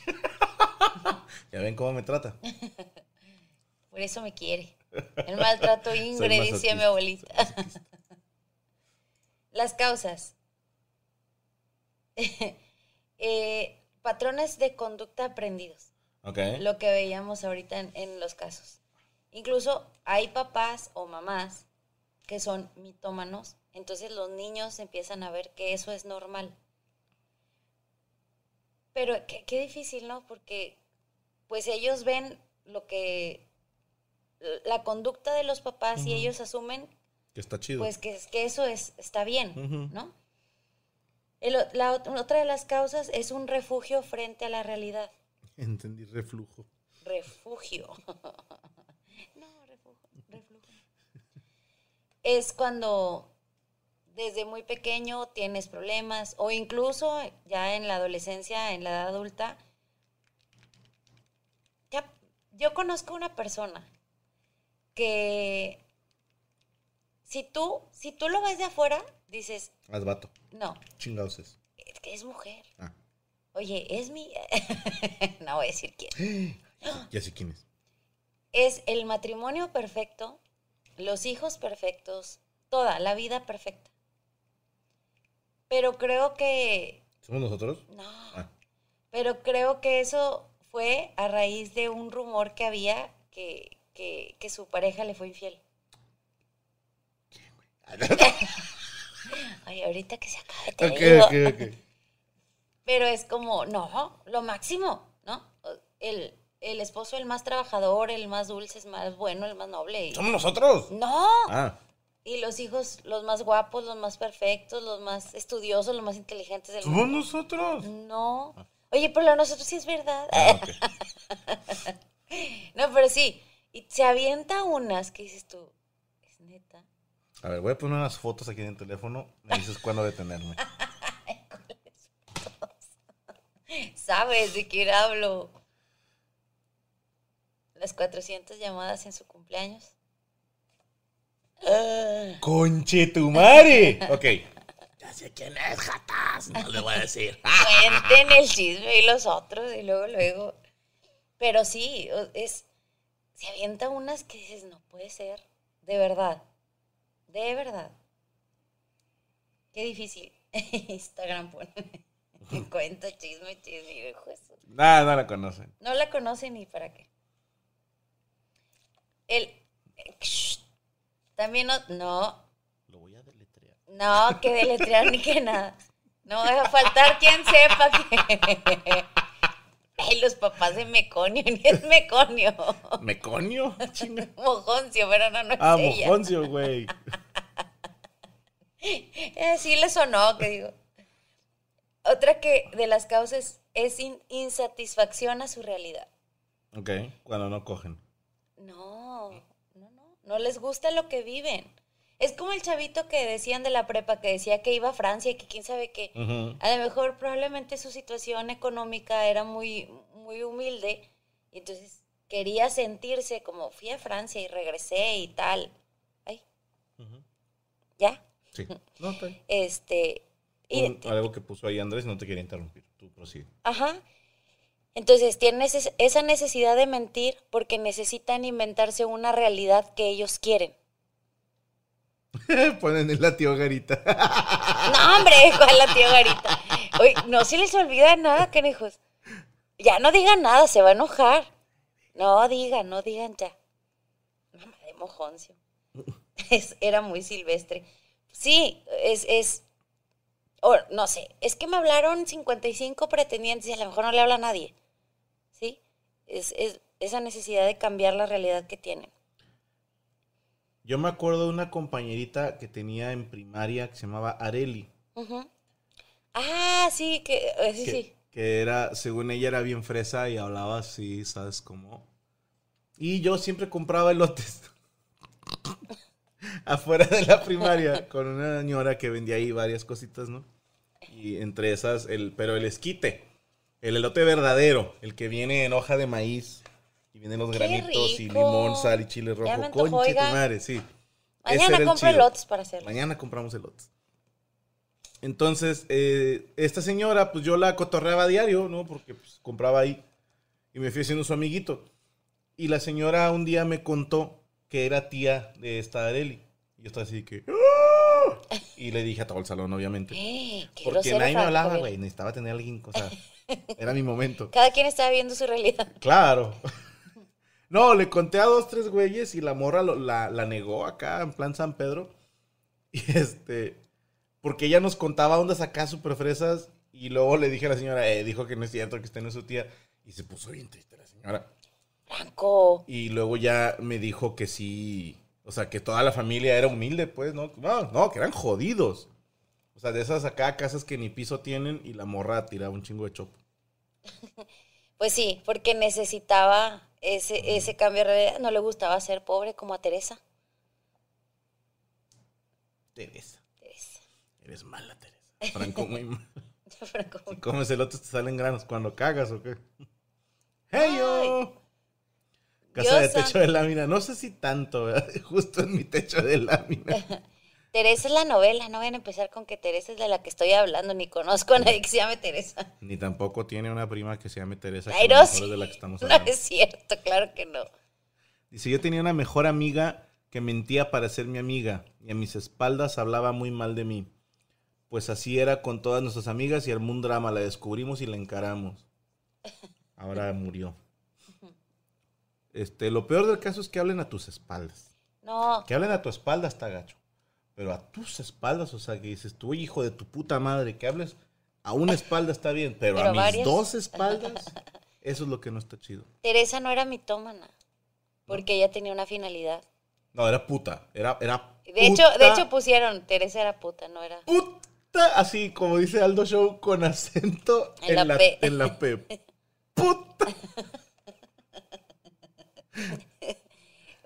ya ven cómo me trata. Por eso me quiere. El maltrato Ingrid, decía mi abuelita. Las causas. Eh, patrones de conducta aprendidos. Lo que veíamos ahorita en, en los casos. Incluso hay papás o mamás que son mitómanos, entonces los niños empiezan a ver que eso es normal. Pero qué, qué difícil, ¿no? Porque pues ellos ven lo que la conducta de los papás y ellos asumen Que está chido. pues que, que eso es, está bien. ¿no? El la ot- otra de las causas es un refugio frente a la realidad. Entendí reflujo. Refugio. no, refugio, reflujo. Es cuando desde muy pequeño tienes problemas o incluso ya en la adolescencia, en la edad adulta. Ya, yo conozco una persona que si tú, si tú lo ves de afuera, dices, Haz vato. no, Chingados es. es que es mujer. Ah. Oye, es mi... no voy a decir quién. Ya sé quién es. Es el matrimonio perfecto, los hijos perfectos, toda la vida perfecta. Pero creo que ¿Somos nosotros? No. Ah. Pero creo que eso fue a raíz de un rumor que había que, que, que su pareja le fue infiel. Ay, ahorita que se acabe te ok, digo. ok, ok. Pero es como, no, lo máximo, ¿no? El, el esposo, el más trabajador, el más dulce, el más bueno, el más noble. y- ¿Somos nosotros? No. Ah, Y los hijos, los más guapos, los más perfectos, los más estudiosos, los más inteligentes del ¿somos mundo. nosotros? No. Oye, pero lo de nosotros sí es verdad. Ah. No, pero sí. Y se avienta unas que dices tú, es neta. A ver, voy a poner unas fotos aquí en el teléfono. Me dices cuándo detenerme. ¿Sabes de quién hablo? Las 400 llamadas en su cumpleaños. ¡Conche tu madre! Ok. Ya sé quién es, jatas. No le voy a decir. Cuenten el chisme y los otros y luego, luego. Pero sí, es. Se avienta unas que dices, no puede ser. De verdad. De verdad. Qué difícil. Instagram pone. Cuenta chisme, chisme, Nada, no la conocen. No la conocen ni para qué. El. También no. No, Lo voy a deletrear. no, que deletrear ni que nada. No va a faltar quien sepa que. Ay, los papás de Meconio, ni es Meconio. ¿Meconio? Mojoncio, pero no, no es Ah, ella. mojoncio, güey. Eh, sí le sonó, que digo. Otra que de las causas es in- insatisfacción a su realidad. Ok, cuando no cogen. No, no, les gusta lo que viven. Es como el chavito que decían de la prepa, que decía que iba a Francia y que quién sabe qué. A lo mejor probablemente su situación económica era muy, muy humilde y entonces quería sentirse como fui a Francia y regresé y tal. Ay, ya. Sí. No, bien. Este. y- Un- algo que puso ahí Andrés, no te quería interrumpir. Tú prosigue. Ajá. Entonces tienen esa necesidad de mentir porque necesitan inventarse una realidad que ellos quieren. Ponen en la tío Garita. No, hombre, ¿cuál la tía Garita? Oye, no se les olvida nada, canijos. Ya no digan nada, se va a enojar. No digan, no digan ya. Mamá de mojoncio. Es- era muy silvestre. Sí, es, es, o no sé, es que me hablaron 55 pretendientes y a lo mejor no le habla a nadie. Es, es esa necesidad de cambiar la realidad que tienen. Yo me acuerdo de una compañerita que tenía en primaria que se llamaba Areli. Ujú. Ah, sí, que, eh, sí, que, sí. que era, según ella, era bien fresa y hablaba así, ¿sabes cómo? Y yo siempre compraba elotes afuera de la primaria con una señora que vendía ahí varias cositas, ¿no? Y entre esas, el, pero el esquite, el elote verdadero, el que viene en hoja de maíz y vienen los ¡Qué granitos y rico! limón, sal y chile rojo. me antojó, Conche tu madre, sí. Mañana compro chido. lotes para hacerlo. Mañana compramos elotes. Entonces, eh, esta señora, pues yo la cotorreaba a diario, ¿no? Porque pues, compraba ahí y me fui haciendo su amiguito. Y la señora un día me contó que era tía de esta Areli. Y yo estaba así que... ¡Ah! Y le dije a todo el salón, obviamente. Eh, Porque nadie me hablaba, güey. Necesitaba tener a alguien, o sea, era mi momento. Cada quien estaba viendo su realidad. Claro. No, le conté a dos, tres güeyes y la morra lo- la, la negó acá en plan San Pedro. Y este, porque ella nos contaba dónde sacaba super fresas y luego le dije a la señora, eh, dijo que no es cierto, que usted no es su tía. Y se puso bien triste la señora. Franco. Y luego ya me dijo que sí, o sea, que toda la familia era humilde, pues, ¿no? No, no, que eran jodidos. O sea, de esas acá casas que ni piso tienen y la morra tiraba un chingo de chopo. Pues sí, porque necesitaba ese, ese cambio de realidad. No le gustaba ser pobre como a Teresa. Teresa, Teresa. eres mala, Teresa. Franco, muy mal. Franco. Si comes elotes te salen granos cuando cagas o qué. ¡Hey yo! Casa de techo de lámina. No sé si tanto, ¿verdad? Justo en mi techo de lámina. Teresa es la novela. No vayan a empezar con que Teresa es de la que estoy hablando. Ni conozco a nadie que se llame Teresa. Ni tampoco tiene una prima que se llame Teresa. que Ay, lo no, sí. es de la que estamos No hablando. es cierto, claro que no. Dice, yo tenía una mejor amiga que mentía para ser mi amiga y a mis espaldas hablaba muy mal de mí. Pues así era con todas nuestras amigas y armó un drama. La descubrimos y la encaramos. Ahora murió. Este, lo peor del caso es que hablen a tus espaldas. No, Que hablen a tu espalda está gacho. Pero a tus espaldas, o sea, que dices, tú hijo de tu puta madre, que hables a una espalda está bien, pero, Pero a mis varias. dos espaldas, eso es lo que no está chido. Teresa no era mitómana, porque ella tenía una finalidad. No, era puta. Era, era De hecho, de hecho pusieron, Teresa era puta, no era. puta, así como dice Aldo Show, con acento En en, la la, P. en la P. Puta.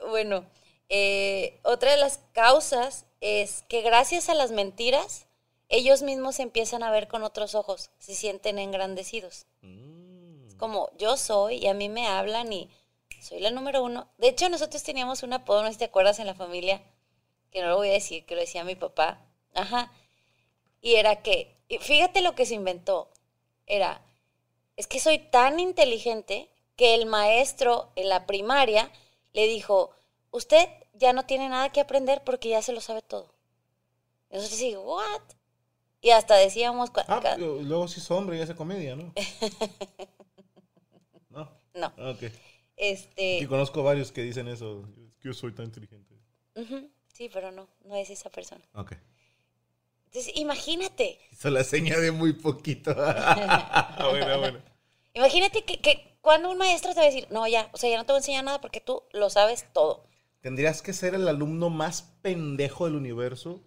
Bueno, eh, otra de las causas es que gracias a las mentiras, ellos mismos se empiezan a ver con otros ojos, se sienten engrandecidos. Es como yo soy y a mí me hablan y soy la número uno. De hecho, nosotros teníamos un apodo, no sé si te acuerdas, en la familia, que no lo voy a decir, que lo decía mi papá. Ajá. Y era que, y fíjate lo que se inventó, era, es que soy tan inteligente que el maestro en la primaria le dijo, usted ya no tiene nada que aprender porque ya se lo sabe todo. Y nosotros sí, ¿what? Y hasta decíamos, Ah, luego sí es hombre y hace comedia, ¿no? No. no, Ah, Ok. este, Y conozco varios que dicen eso. Es que yo soy tan inteligente. sí, pero no, no es esa persona. Ok. Entonces, imagínate, Hizo la seña de muy poquito. bueno, bueno. imagínate que, que cuando un maestro te va a decir, no, ya, o sea, ya no te voy a enseñar nada porque tú lo sabes todo. Tendrías que ser el alumno más pendejo del universo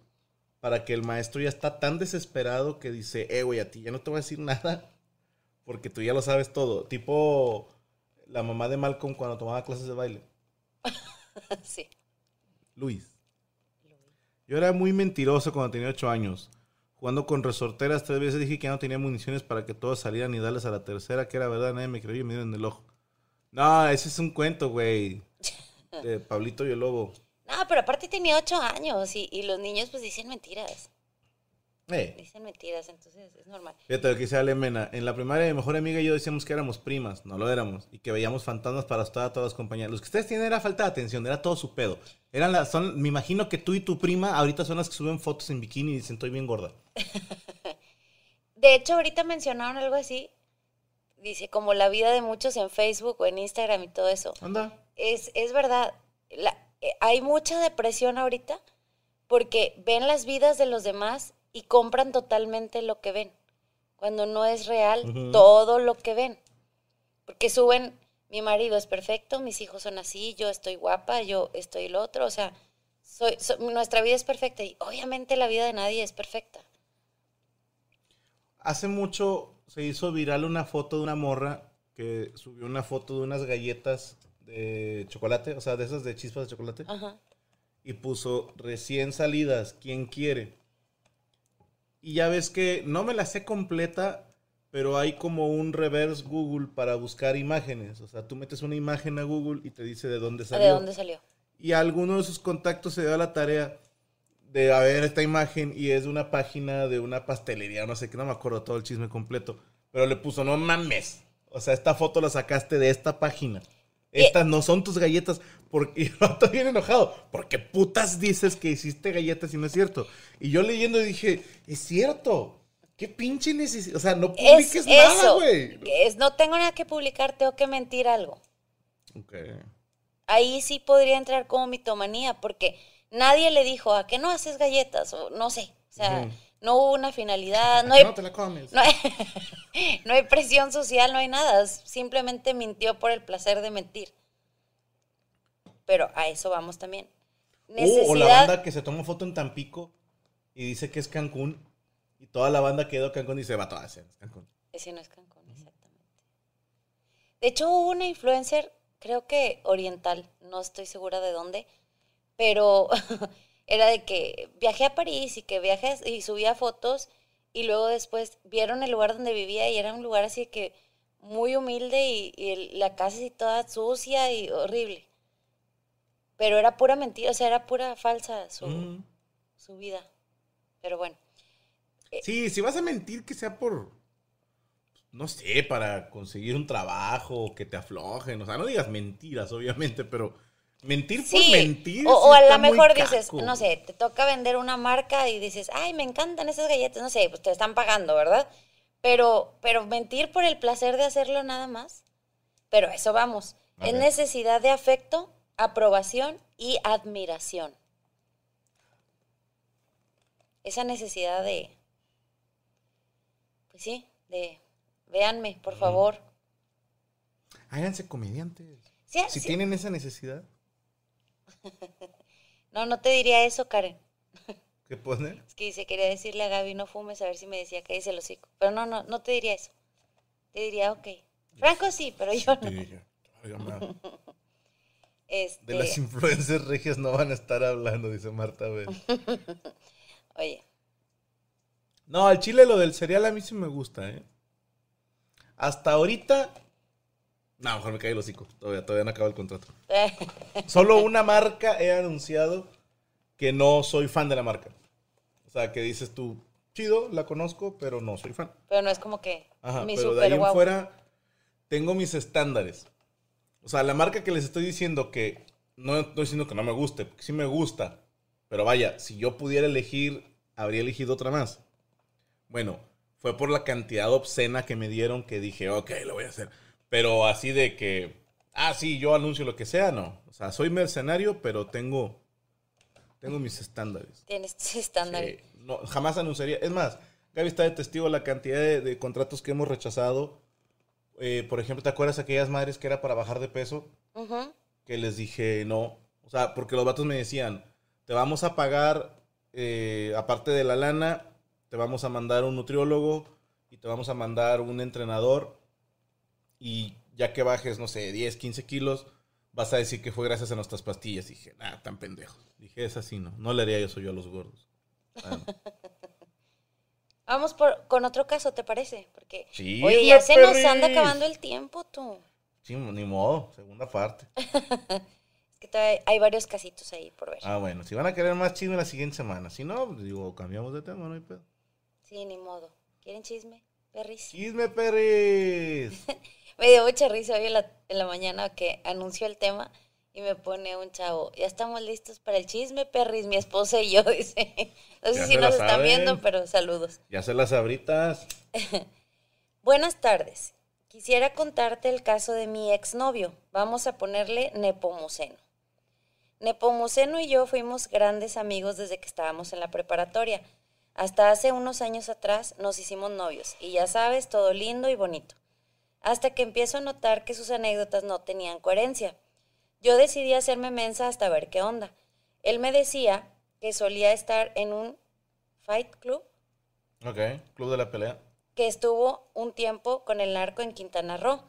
para que el maestro ya está tan desesperado que dice, eh, güey, a ti ya no te voy a decir nada porque tú ya lo sabes todo. Tipo la mamá de Malcolm cuando tomaba clases de baile. sí. Luis. Yo era muy mentiroso cuando tenía ocho años. Jugando con resorteras, tres veces dije que ya no tenía municiones para que todos salieran y darles a la tercera, que era verdad, nadie me creyó y me dieron en el ojo. No, ese es un cuento, güey. De Pablito y el Lobo. No, pero aparte tenía ocho años y, y los niños pues dicen mentiras, Eh, dicen mentiras, entonces es normal. fíjate lo que dice Alemena. En la primaria, mi mejor amiga y yo decíamos que éramos primas. No lo éramos. Y que veíamos fantasmas para asustar a todas las compañeras. Los que ustedes tienen era falta de atención, era todo su pedo. Eran las, son, me imagino que tú y tu prima ahorita son las que suben fotos en bikini y dicen estoy bien gorda. De hecho, ahorita mencionaron algo así, dice, como la vida de muchos en Facebook o en Instagram y todo eso. Anda. Es, es verdad, la- eh, hay mucha depresión ahorita porque ven las vidas de los demás y compran totalmente lo que ven, cuando no es real todo lo que ven. Porque suben, mi marido es perfecto, mis hijos son así, yo estoy guapa, yo estoy lo otro, o sea, soy, so- nuestra vida es perfecta y obviamente la vida de nadie es perfecta. Hace mucho se hizo viral una foto de una morra que subió una foto de unas galletas de chocolate, o sea, de esas de chispas de chocolate, Ajá. y puso recién salidas, ¿quién quiere? Y ya ves que no me la sé completa, pero hay como un reverse Google para buscar imágenes. O sea, tú metes una imagen a Google y te dice de dónde salió. ¿De dónde salió? Y alguno de sus contactos se dio a la tarea de a ver esta imagen y es de una página de una pastelería, no sé qué, no me acuerdo todo el chisme completo. Pero le puso, no mames. O sea, esta foto la sacaste de esta página. Estas no son tus galletas. Porque y el vato bien enojado. Porque putas dices que hiciste galletas y no es cierto. Y yo leyendo dije, es cierto. ¿Qué pinche necesidad? O sea, no Es publiques nada, eso. güey. Es, no tengo nada que publicar, tengo que mentir algo. Ok. Ahí sí podría entrar como mitomanía, porque nadie le dijo, ¿a qué no haces galletas? O no sé. O sea. No hubo una finalidad, no hay, No te la comes. no, hay, no hay presión social, no hay nada. Simplemente mintió por el placer de mentir. Pero a eso vamos también. Uh, o la banda que se toma foto en Tampico y dice que es Cancún. Y toda la banda quedó Cancún y dice, va toda es Cancún. Ese no es Cancún, exactamente. De hecho, hubo una influencer, creo que oriental, no estoy segura de dónde, pero era de que viajé a París y que viajé y subía fotos y luego después vieron el lugar donde vivía y era un lugar así que muy humilde y, y el- la casa así toda sucia y horrible. Pero era pura mentira, o sea, era pura falsa su, Mm. su vida. Pero bueno, Sí, si vas a mentir que sea por, no sé, para conseguir un trabajo, que te aflojen. O sea, no digas mentiras, obviamente, pero Mentir por mentir. o, a lo mejor dices, caco. no sé, te toca vender una marca y dices, ay, me encantan esas galletas, no sé, pues te están pagando, ¿verdad? Pero, pero mentir por el placer de hacerlo nada más. Pero eso vamos. A es ver. necesidad de afecto, aprobación y admiración. Esa necesidad de, pues sí, de, véanme, por favor. Háganse comediantes. Sí, Si sí. tienen esa necesidad, No, no te diría eso, Karen. ¿qué poner? Es que dice, quería decirle a Gaby, no fumes, a ver si me decía que dice el hocico. Pero no, no, no te diría eso. Te diría, ok. Franco sí, pero yo no. Sí, yo-. Este, De las influencers regias no van a estar hablando, dice Marta B. Oye, No, al chile lo del cereal a mí sí me gusta, ¿eh? Hasta ahorita. No, mejor me cae el hocico. Todavía, todavía no acaba el contrato. Solo una marca he anunciado que no soy fan de la marca. O sea, que dices tú, chido, la conozco, pero no soy fan. pero no es como que Ajá, mi pero de super ahí en guau. fuera tengo mis estándares. O sea, la marca que les estoy diciendo que no estoy diciendo que no me guste, porque sí me gusta. Pero vaya, si yo pudiera elegir, habría elegido otra más. Bueno, fue por la cantidad obscena que me dieron que dije, ok, lo voy a hacer. Pero así de que, ah, sí, yo anuncio lo que sea, no. O sea, soy mercenario, pero tengo, tengo mis estándares. Tienes tus estándares. Sí, no, jamás anunciaría. Es más, Gaby está de testigo la cantidad de, de contratos que hemos rechazado. Eh, por ejemplo, ¿te acuerdas aquellas madres que era para bajar de peso? Que les dije no. O sea, porque los vatos me decían, te vamos a pagar, eh, aparte de la lana, te vamos a mandar un nutriólogo y te vamos a mandar un entrenador. Y ya que bajes, no sé, 10, 15 kilos, vas a decir que fue gracias a nuestras pastillas. dije, nah, tan pendejo. Dije, es así, no. No le haría eso yo a los gordos. Vamos por, con otro caso, ¿te parece? Porque, Sí, oye, ya se nos anda acabando el tiempo, tú. Sí, ni modo, segunda parte. Es que todavía hay varios casitos ahí por ver. Ah, bueno, si van a querer más chisme la siguiente semana. Si no, pues, digo, cambiamos de tema, no hay pedo. Sí, ni modo. ¿Quieren chisme? Perris. ¡Chisme, perris! Me dio mucha risa hoy en la, en la mañana que anunció el tema y me pone un chavo, ya estamos listos para el chisme, perris, mi esposa y yo, dice. No sé Ya si nos están saben. viendo, pero saludos. ya se las abritas. Buenas tardes. Quisiera contarte el caso de mi exnovio. Vamos a ponerle Nepomuceno. Nepomuceno y yo fuimos grandes amigos desde que estábamos en la preparatoria. Hasta hace unos años atrás nos hicimos novios y ya sabes, todo lindo y bonito. Hasta que empiezo a notar que sus anécdotas no tenían coherencia. Yo decidí hacerme mensa hasta ver qué onda. Él me decía que solía estar en un fight club Ok, club de la pelea. que estuvo un tiempo con el narco en Quintana Roo.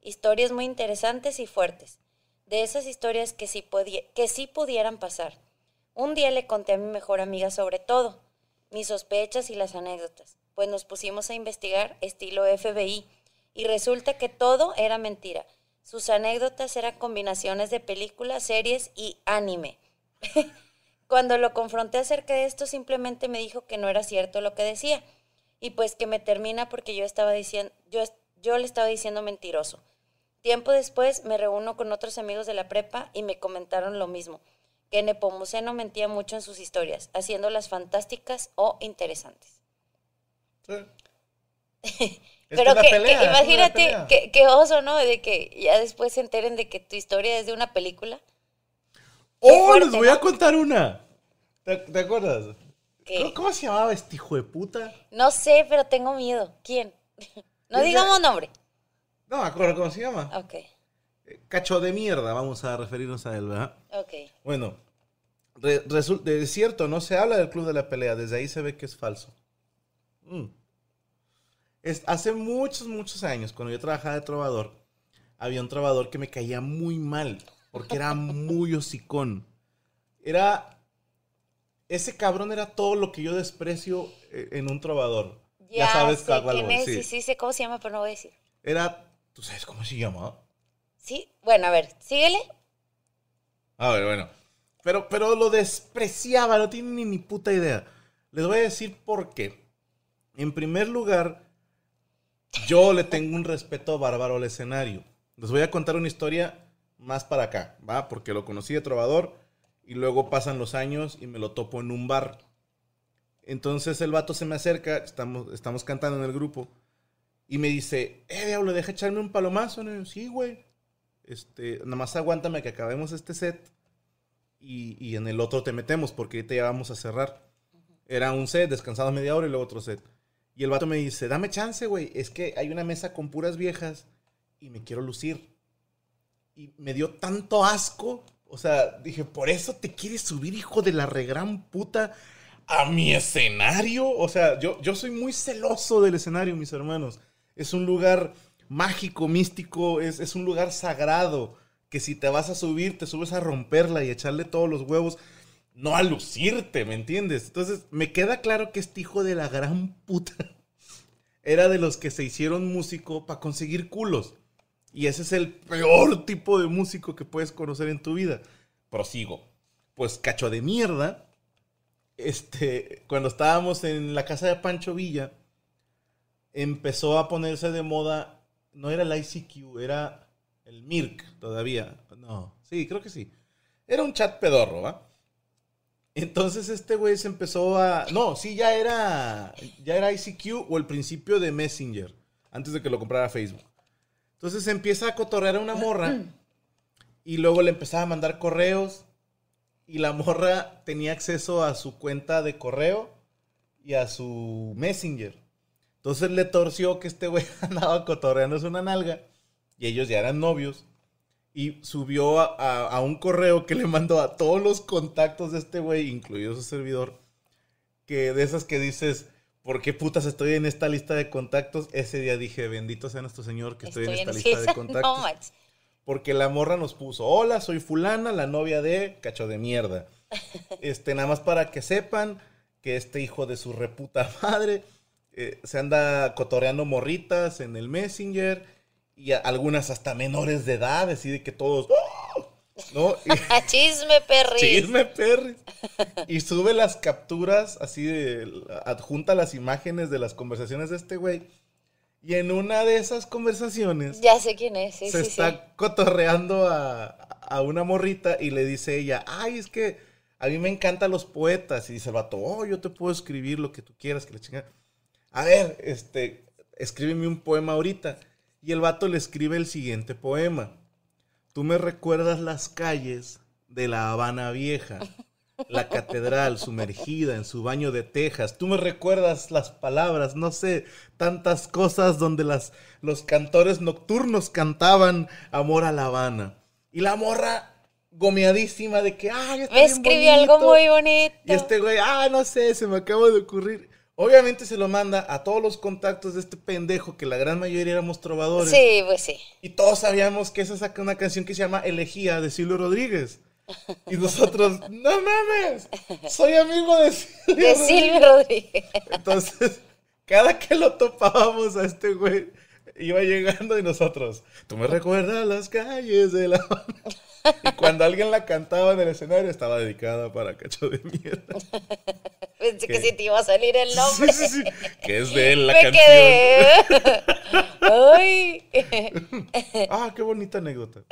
Historias muy interesantes y fuertes. De esas historias que sí, que sí pudieran pasar. Un día le conté a mi mejor amiga sobre todo, mis sospechas y las anécdotas, pues nos pusimos a investigar estilo FBI y resulta que todo era mentira. Sus anécdotas eran combinaciones de películas, series y anime. Cuando lo confronté acerca de esto, simplemente me dijo que no era cierto lo que decía. Y pues que me termina porque yo estaba diciendo, yo, yo le estaba diciendo mentiroso. Tiempo después me reúno con otros amigos de la prepa y me comentaron lo mismo, que Nepomuceno mentía mucho en sus historias, haciéndolas fantásticas o interesantes. Sí. Pero que, pelea, que imagínate, que, que oso, ¿no? De que ya después se enteren de que tu historia es de una película. ¡Oh, fuerte, les voy a contar una! ¿Te, te acuerdas? ¿Cómo, cómo se llamaba este hijo de puta? No sé, pero tengo miedo. ¿Quién? No Es digamos nombre. No me acuerdo cómo se llama. Ok, Eh, Cacho de mierda, vamos a referirnos a él, ¿verdad? ok. Bueno, re- resul- es cierto, no se habla del club de la pelea, desde ahí se ve que es falso. Mm. Es, hace muchos, muchos años, cuando yo trabajaba de trovador, había un trovador que me caía muy mal, porque era muy hocicón. Era... Ese cabrón era todo lo que yo desprecio eh, en un trovador. Ya, sabes sé cuál quién es, sí. sí, sí sé cómo se llama, pero no voy a decir. Era... ¿Tú sabes cómo se llama? Sí, bueno, a ver, síguele. A ver, bueno. Pero, pero lo despreciaba, no tiene ni, ni puta idea. Les voy a decir por qué. En primer lugar, yo le tengo un respeto bárbaro al escenario. Les voy a contar una historia más para acá, ¿va? Porque lo conocí de trovador y luego pasan los años y me lo topo en un bar. Entonces el vato se me acerca, estamos, cantando en el grupo y me dice, eh, diablo, deja echarme un palomazo. Y sí, güey. Este, nada más aguántame que acabemos este set y, y en el otro te metemos porque ahorita ya vamos a cerrar. Era un set, descansado media hora y luego otro set. Y el vato me dice, dame chance, güey. Es que hay una mesa con puras viejas y me quiero lucir. Y me dio tanto asco. O sea, dije, por eso te quieres subir, hijo de la regran puta, a mi escenario. O sea, yo, yo soy muy celoso del escenario, mis hermanos. Es un lugar mágico, místico, es, es un lugar sagrado. Que si te vas a subir, te subes a romperla y echarle todos los huevos no a lucirte, ¿me entiendes? Entonces, me queda claro que este hijo de la gran puta era de los que se hicieron músico para conseguir culos. Y ese es el peor tipo de músico que puedes conocer en tu vida. Prosigo. Pues cacho de mierda. Este, cuando estábamos en la casa de Pancho Villa, empezó a ponerse de moda, no era el ICQ, era el Mirk todavía. No, sí, creo que sí. Era un chat pedorro, ¿va? Entonces este güey se empezó a... No, sí, ya era, ya era ICQ o el principio de Messenger, antes de que lo comprara Facebook. Entonces se empieza a cotorrear a una morra y luego le empezaba a mandar correos y la morra tenía acceso a su cuenta de correo y a su Messenger. Entonces le torció que este güey andaba cotorreándose una nalga y ellos ya eran novios y subió a, a- a un correo que le mandó a todos los contactos de este güey, incluido su servidor, que de esas que dices, ¿por qué putas estoy en esta lista de contactos? Ese día dije, bendito sea nuestro Señor que estoy, en esta lista de contactos. Porque la morra nos puso, hola, soy fulana, la novia de cacho de mierda. Este, nada más para que sepan que este hijo de su reputa madre eh, se anda cotorreando morritas en el Messenger y algunas hasta menores de edad, así de que todos, ¡oh! ¿no? Y- Chisme, perris. Chisme, perris. Y sube las capturas, así de. Adjunta las imágenes de las conversaciones de este güey. Y en una de esas conversaciones Ya sé quién es, sí, se sí, está sí. cotorreando a, a una morrita y le dice ella: Ay, es que a mí me encantan los poetas. Y dice el vato: Oh, yo te puedo escribir lo que tú quieras, que la chingada. A ver, este, escríbeme un poema ahorita. Y el vato le escribe el siguiente poema. Tú me recuerdas las calles de la Habana Vieja, la catedral sumergida en su baño de tejas. Tú me recuerdas las palabras, no sé, tantas cosas donde las, los cantores nocturnos cantaban amor a la Habana. Y la morra gomeadísima de que, ay, está Me bien escribió algo bonito". muy bonito. Y este güey, ah, no sé, se me acaba de ocurrir. Obviamente se lo manda a todos los contactos de este pendejo, que la gran mayoría éramos trovadores. Sí, pues sí. Y todos sabíamos que esa saca una canción que se llama Elegía de Silvio Rodríguez. Y nosotros, no mames, soy amigo de Silvio. De Rodríguez". Silvio Rodríguez. Entonces, cada que lo topábamos a este güey, iba llegando y nosotros, tú me recuerdas las calles de la... Y cuando alguien la cantaba en el escenario, estaba dedicada para cacho de mierda. Pensé que sí te iba a salir el nombre. Sí, sí, sí. Que es de él la Me canción. quedé. Ay. Ah, qué bonita anécdota.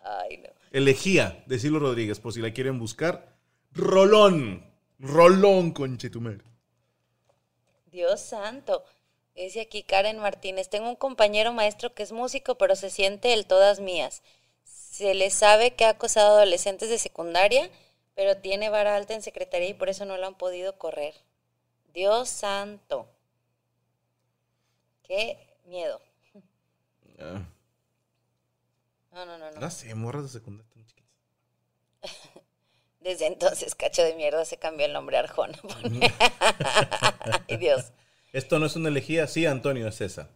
Ay, no. Elegía de Silvio Rodríguez, por si la quieren buscar. Rolón. Rolón, conchetumer. Dios santo. Dice aquí Karen Martínez, tengo un compañero maestro que es músico, pero se siente el todas mías. Se le sabe que ha acosado a adolescentes de secundaria, pero tiene vara alta en secretaría y por eso no lo han podido correr. Dios santo. Qué miedo. Ah, No, no, no, no. no sé, morras de secundaria. Desde entonces, cacho de mierda, se cambió el nombre a Arjona. Ay, Dios. Esto no es una elegía, sí, Antonio, es esa.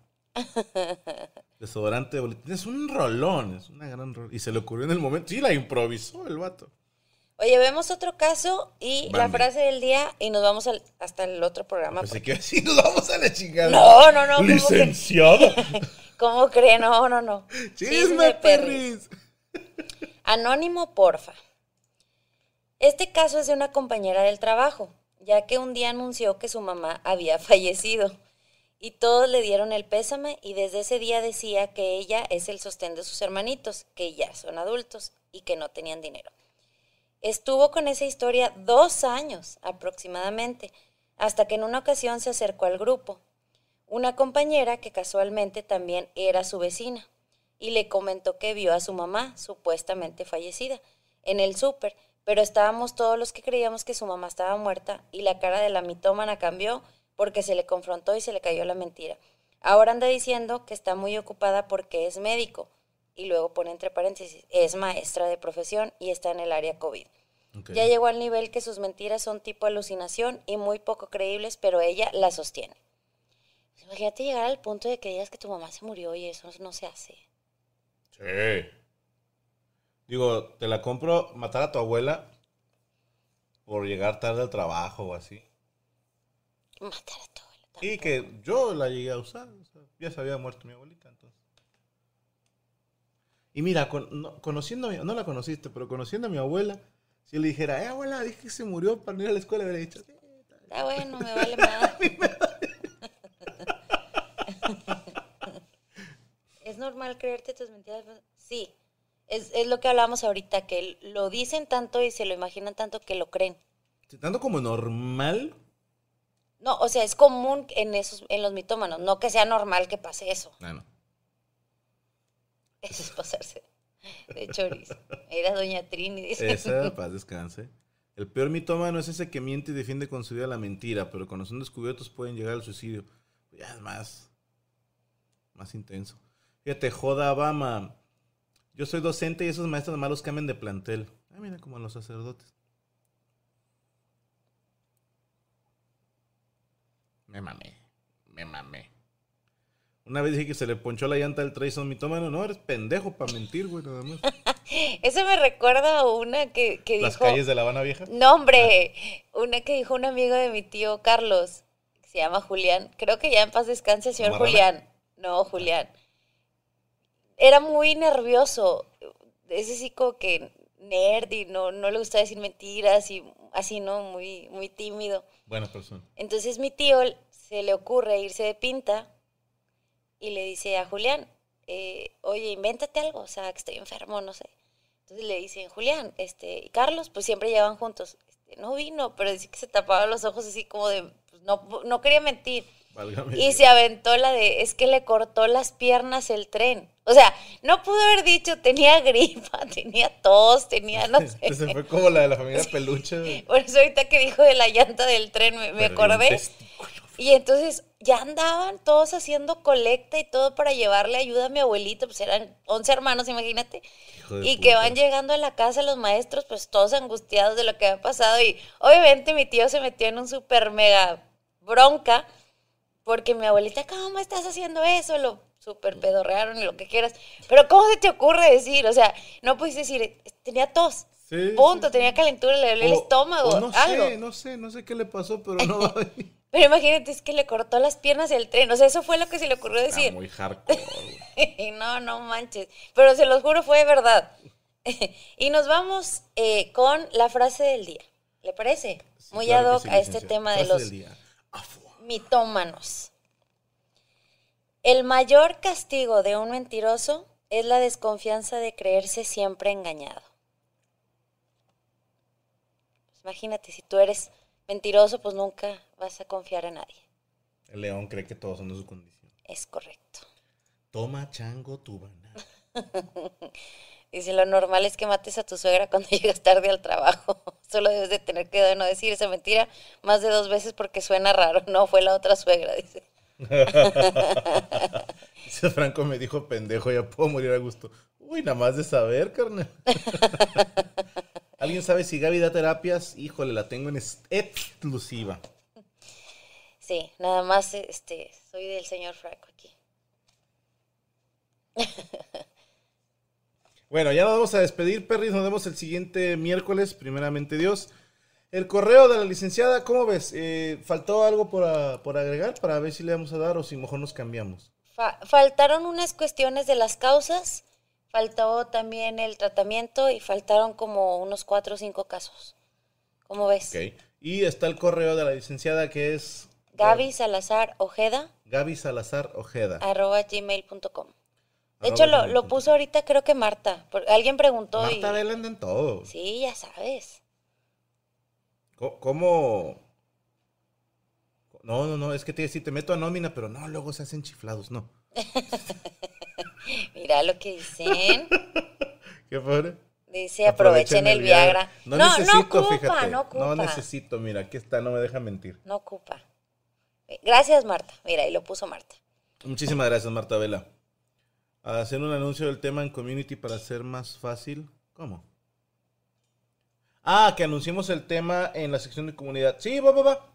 Desodorante de boletín. Es un rolón, es una gran rolón. Y se le ocurrió en el momento. Sí, la improvisó el vato. Oye, vemos otro caso y la frase del día y nos vamos al- hasta el otro programa. Pensé que así nos vamos a la chingada. No, no, no, ¿cómo que- Licenciada. ¿Cómo cree? No, no, no. Chisme, perris. Anónimo, porfa. Este caso es de una compañera del trabajo, ya que un día anunció que su mamá había fallecido Y todos le dieron el pésame y desde ese día decía que ella es el sostén de sus hermanitos, que ya son adultos y que no tenían dinero. Estuvo con esa historia dos años aproximadamente, hasta que en una ocasión se acercó al grupo. Una compañera que casualmente también era su vecina y le comentó que vio a su mamá, supuestamente fallecida, en el súper, pero estábamos todos los que creíamos que su mamá estaba muerta y la cara de la mitómana cambió porque se le confrontó y se le cayó la mentira. Ahora anda diciendo que está muy ocupada porque es médico y luego pone entre paréntesis, es maestra de profesión y está en el área COVID. Ya llegó al nivel que sus mentiras son tipo alucinación y muy poco creíbles, pero ella la sostiene. Imagínate llegar al punto de que digas que tu mamá se murió y eso no se hace. Sí. Digo, te la compro matar a tu abuela por llegar tarde al trabajo o así. Matar a tu abuela. Y que yo la llegué a usar. o sea, ya se había muerto mi abuelita, entonces. Y mira, con- no- conociendo a mi, no la conociste, pero conociendo a mi abuela, si le dijera, eh, abuela, dije que se murió para ir a la escuela, le hubiera dicho, "Sí, Está bueno, me vale más. ¿Es normal creerte tus mentiras? Sí. Es, es lo que hablábamos ahorita, que lo dicen tanto y se lo imaginan tanto que lo creen. tanto como normal. No, o sea, es común en esos, en los mitómanos, no que sea normal que pase eso. Ah, no. Eso es pasarse de chorizo. Era doña Trini, dice. Esa, paz descanse. El peor mitómano es ese que miente y defiende con su vida la mentira, pero cuando son descubiertos pueden llegar al suicidio. Ya es más, más intenso. Fíjate, joda Obama. Yo soy docente y esos maestros malos cambian de plantel. Ah, mira, como los sacerdotes. Me mamé, me mamé. Una vez dije que se le ponchó la llanta al Trayson mitómano. No, eres pendejo para mentir, güey, nada más. Eso me recuerda a una que, que Las dijo... calles de La Habana Vieja. No, hombre, una que dijo un amigo de mi tío Carlos, que se llama Julián. Creo que ya en paz descanse el señor. Julián. No, Julián. Era muy nervioso. Ese sí como que nerd y no, no le gusta decir mentiras y así, ¿no? Muy, muy tímido. Buena persona. Entonces mi tío se le ocurre irse de pinta y le dice a Julián, eh, oye, invéntate algo, o sea, que estoy enfermo, no sé. Entonces le dicen, Julián, este, y Carlos, pues siempre llevan juntos. Este, no vino, pero dice que se tapaba los ojos así como de, pues, no, no quería mentir. Válgame Y se aventó la de, es que le cortó las piernas el tren. O sea, no pudo haber dicho, tenía gripa, tenía tos, tenía, no sé. Se fue como la de la familia Peluche. Por eso ahorita que dijo de la llanta del tren, me, me acordé. Y entonces ya andaban todos haciendo colecta y todo para llevarle ayuda a mi abuelito, pues eran 11 hermanos, imagínate. Y que van llegando a la casa los maestros, pues todos angustiados de lo que había pasado. Y obviamente mi tío se metió en un super mega bronca, porque mi abuelita, ¿cómo estás haciendo eso? Lo super pedorrearon y lo que quieras. Pero ¿cómo se te ocurre decir? O sea, no puedes decir, tenía tos. Sí, Punto, sí, tenía calentura, le dolía el estómago, o no algo. sé, no sé, no sé qué le pasó, pero no va a venir. Pero imagínate, es que le cortó las piernas del tren. O sea, eso fue lo que se le ocurrió Está decir. muy hardcore, no, no manches. Pero se los juro, fue verdad. y nos vamos eh, con la frase del día. ¿Le parece? Sí, Muy claro ad hoc sí, a este licenciado. tema de Frase los del día. Mitómanos. El mayor castigo de un mentiroso es la desconfianza de creerse siempre engañado. Pues imagínate, si tú eres mentiroso, pues nunca vas a confiar en nadie. El león cree que todos son de su condición. Es correcto. Toma chango tu banana. Dice, lo normal es que mates a tu suegra cuando llegas tarde al trabajo. Solo debes de tener cuidado de no decir esa mentira más de dos veces porque suena raro. No, fue la otra suegra, dice. Ese Franco me dijo pendejo, ya puedo morir a gusto. Uy, nada más de saber, carnal. ¿Alguien sabe si Gaby da terapias? Híjole, la tengo en exclusiva. Sí, nada más este, soy del señor Franco aquí. Bueno, ya nos vamos a despedir, Perris. Nos vemos el siguiente miércoles, primeramente Dios. El correo de la licenciada, ¿cómo ves? Eh, ¿Faltó algo por, a- por agregar para ver si le vamos a dar o si mejor nos cambiamos? Fa- faltaron unas cuestiones de las causas, faltó también el tratamiento y faltaron como unos cuatro o cinco casos. ¿Cómo ves? Ok. Y está el correo de la licenciada que es Gaby Salazar Ojeda, Gaby Salazar Ojeda. arroba gmail.com. De hecho, lo, lo puso ahorita, creo que Marta. Alguien preguntó y... Marta Vela anda en todo. Sí, ya sabes. ¿Cómo? No, no, no, es que te, si te meto a nómina, pero no, luego se hacen chiflados, no. Mira lo que dicen. ¿Qué fue? Dice, aprovechen el Viagra. No, No, no necesito, ocupa, fíjate. no ocupa. No necesito, mira, aquí está, no me deja mentir. No ocupa. Gracias, Marta. Mira, ahí lo puso Marta. Muchísimas gracias, Marta Vela. Hacer un anuncio del tema en community para hacer más fácil. ¿Cómo? Ah, que anunciemos el tema en la sección de comunidad. Sí, va, va, va.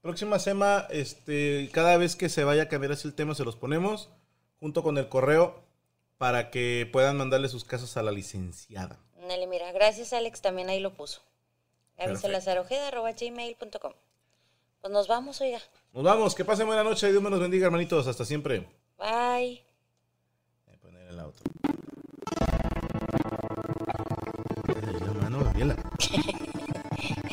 Próxima semana, este, cada vez que se vaya a cambiar así el tema, se los ponemos junto con el correo para que puedan mandarle sus casos a la licenciada. Nelly, mira, gracias, Alex. También ahí lo puso. Gmail.com. Pues nos vamos, oiga. Nos vamos, que pasen buena noche y Dios me los bendiga, hermanitos. Hasta siempre. Bye.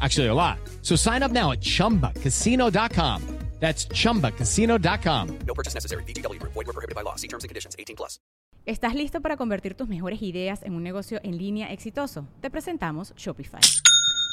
Actually, a lot. So sign up now at chumbacasino.com. That's chumbacasino.com. No purchase necessary. VGW Group. Void were prohibited by law. See terms and conditions. 18 plus. ¿Estás listo para convertir tus mejores ideas en un negocio en línea exitoso? Te presentamos Shopify.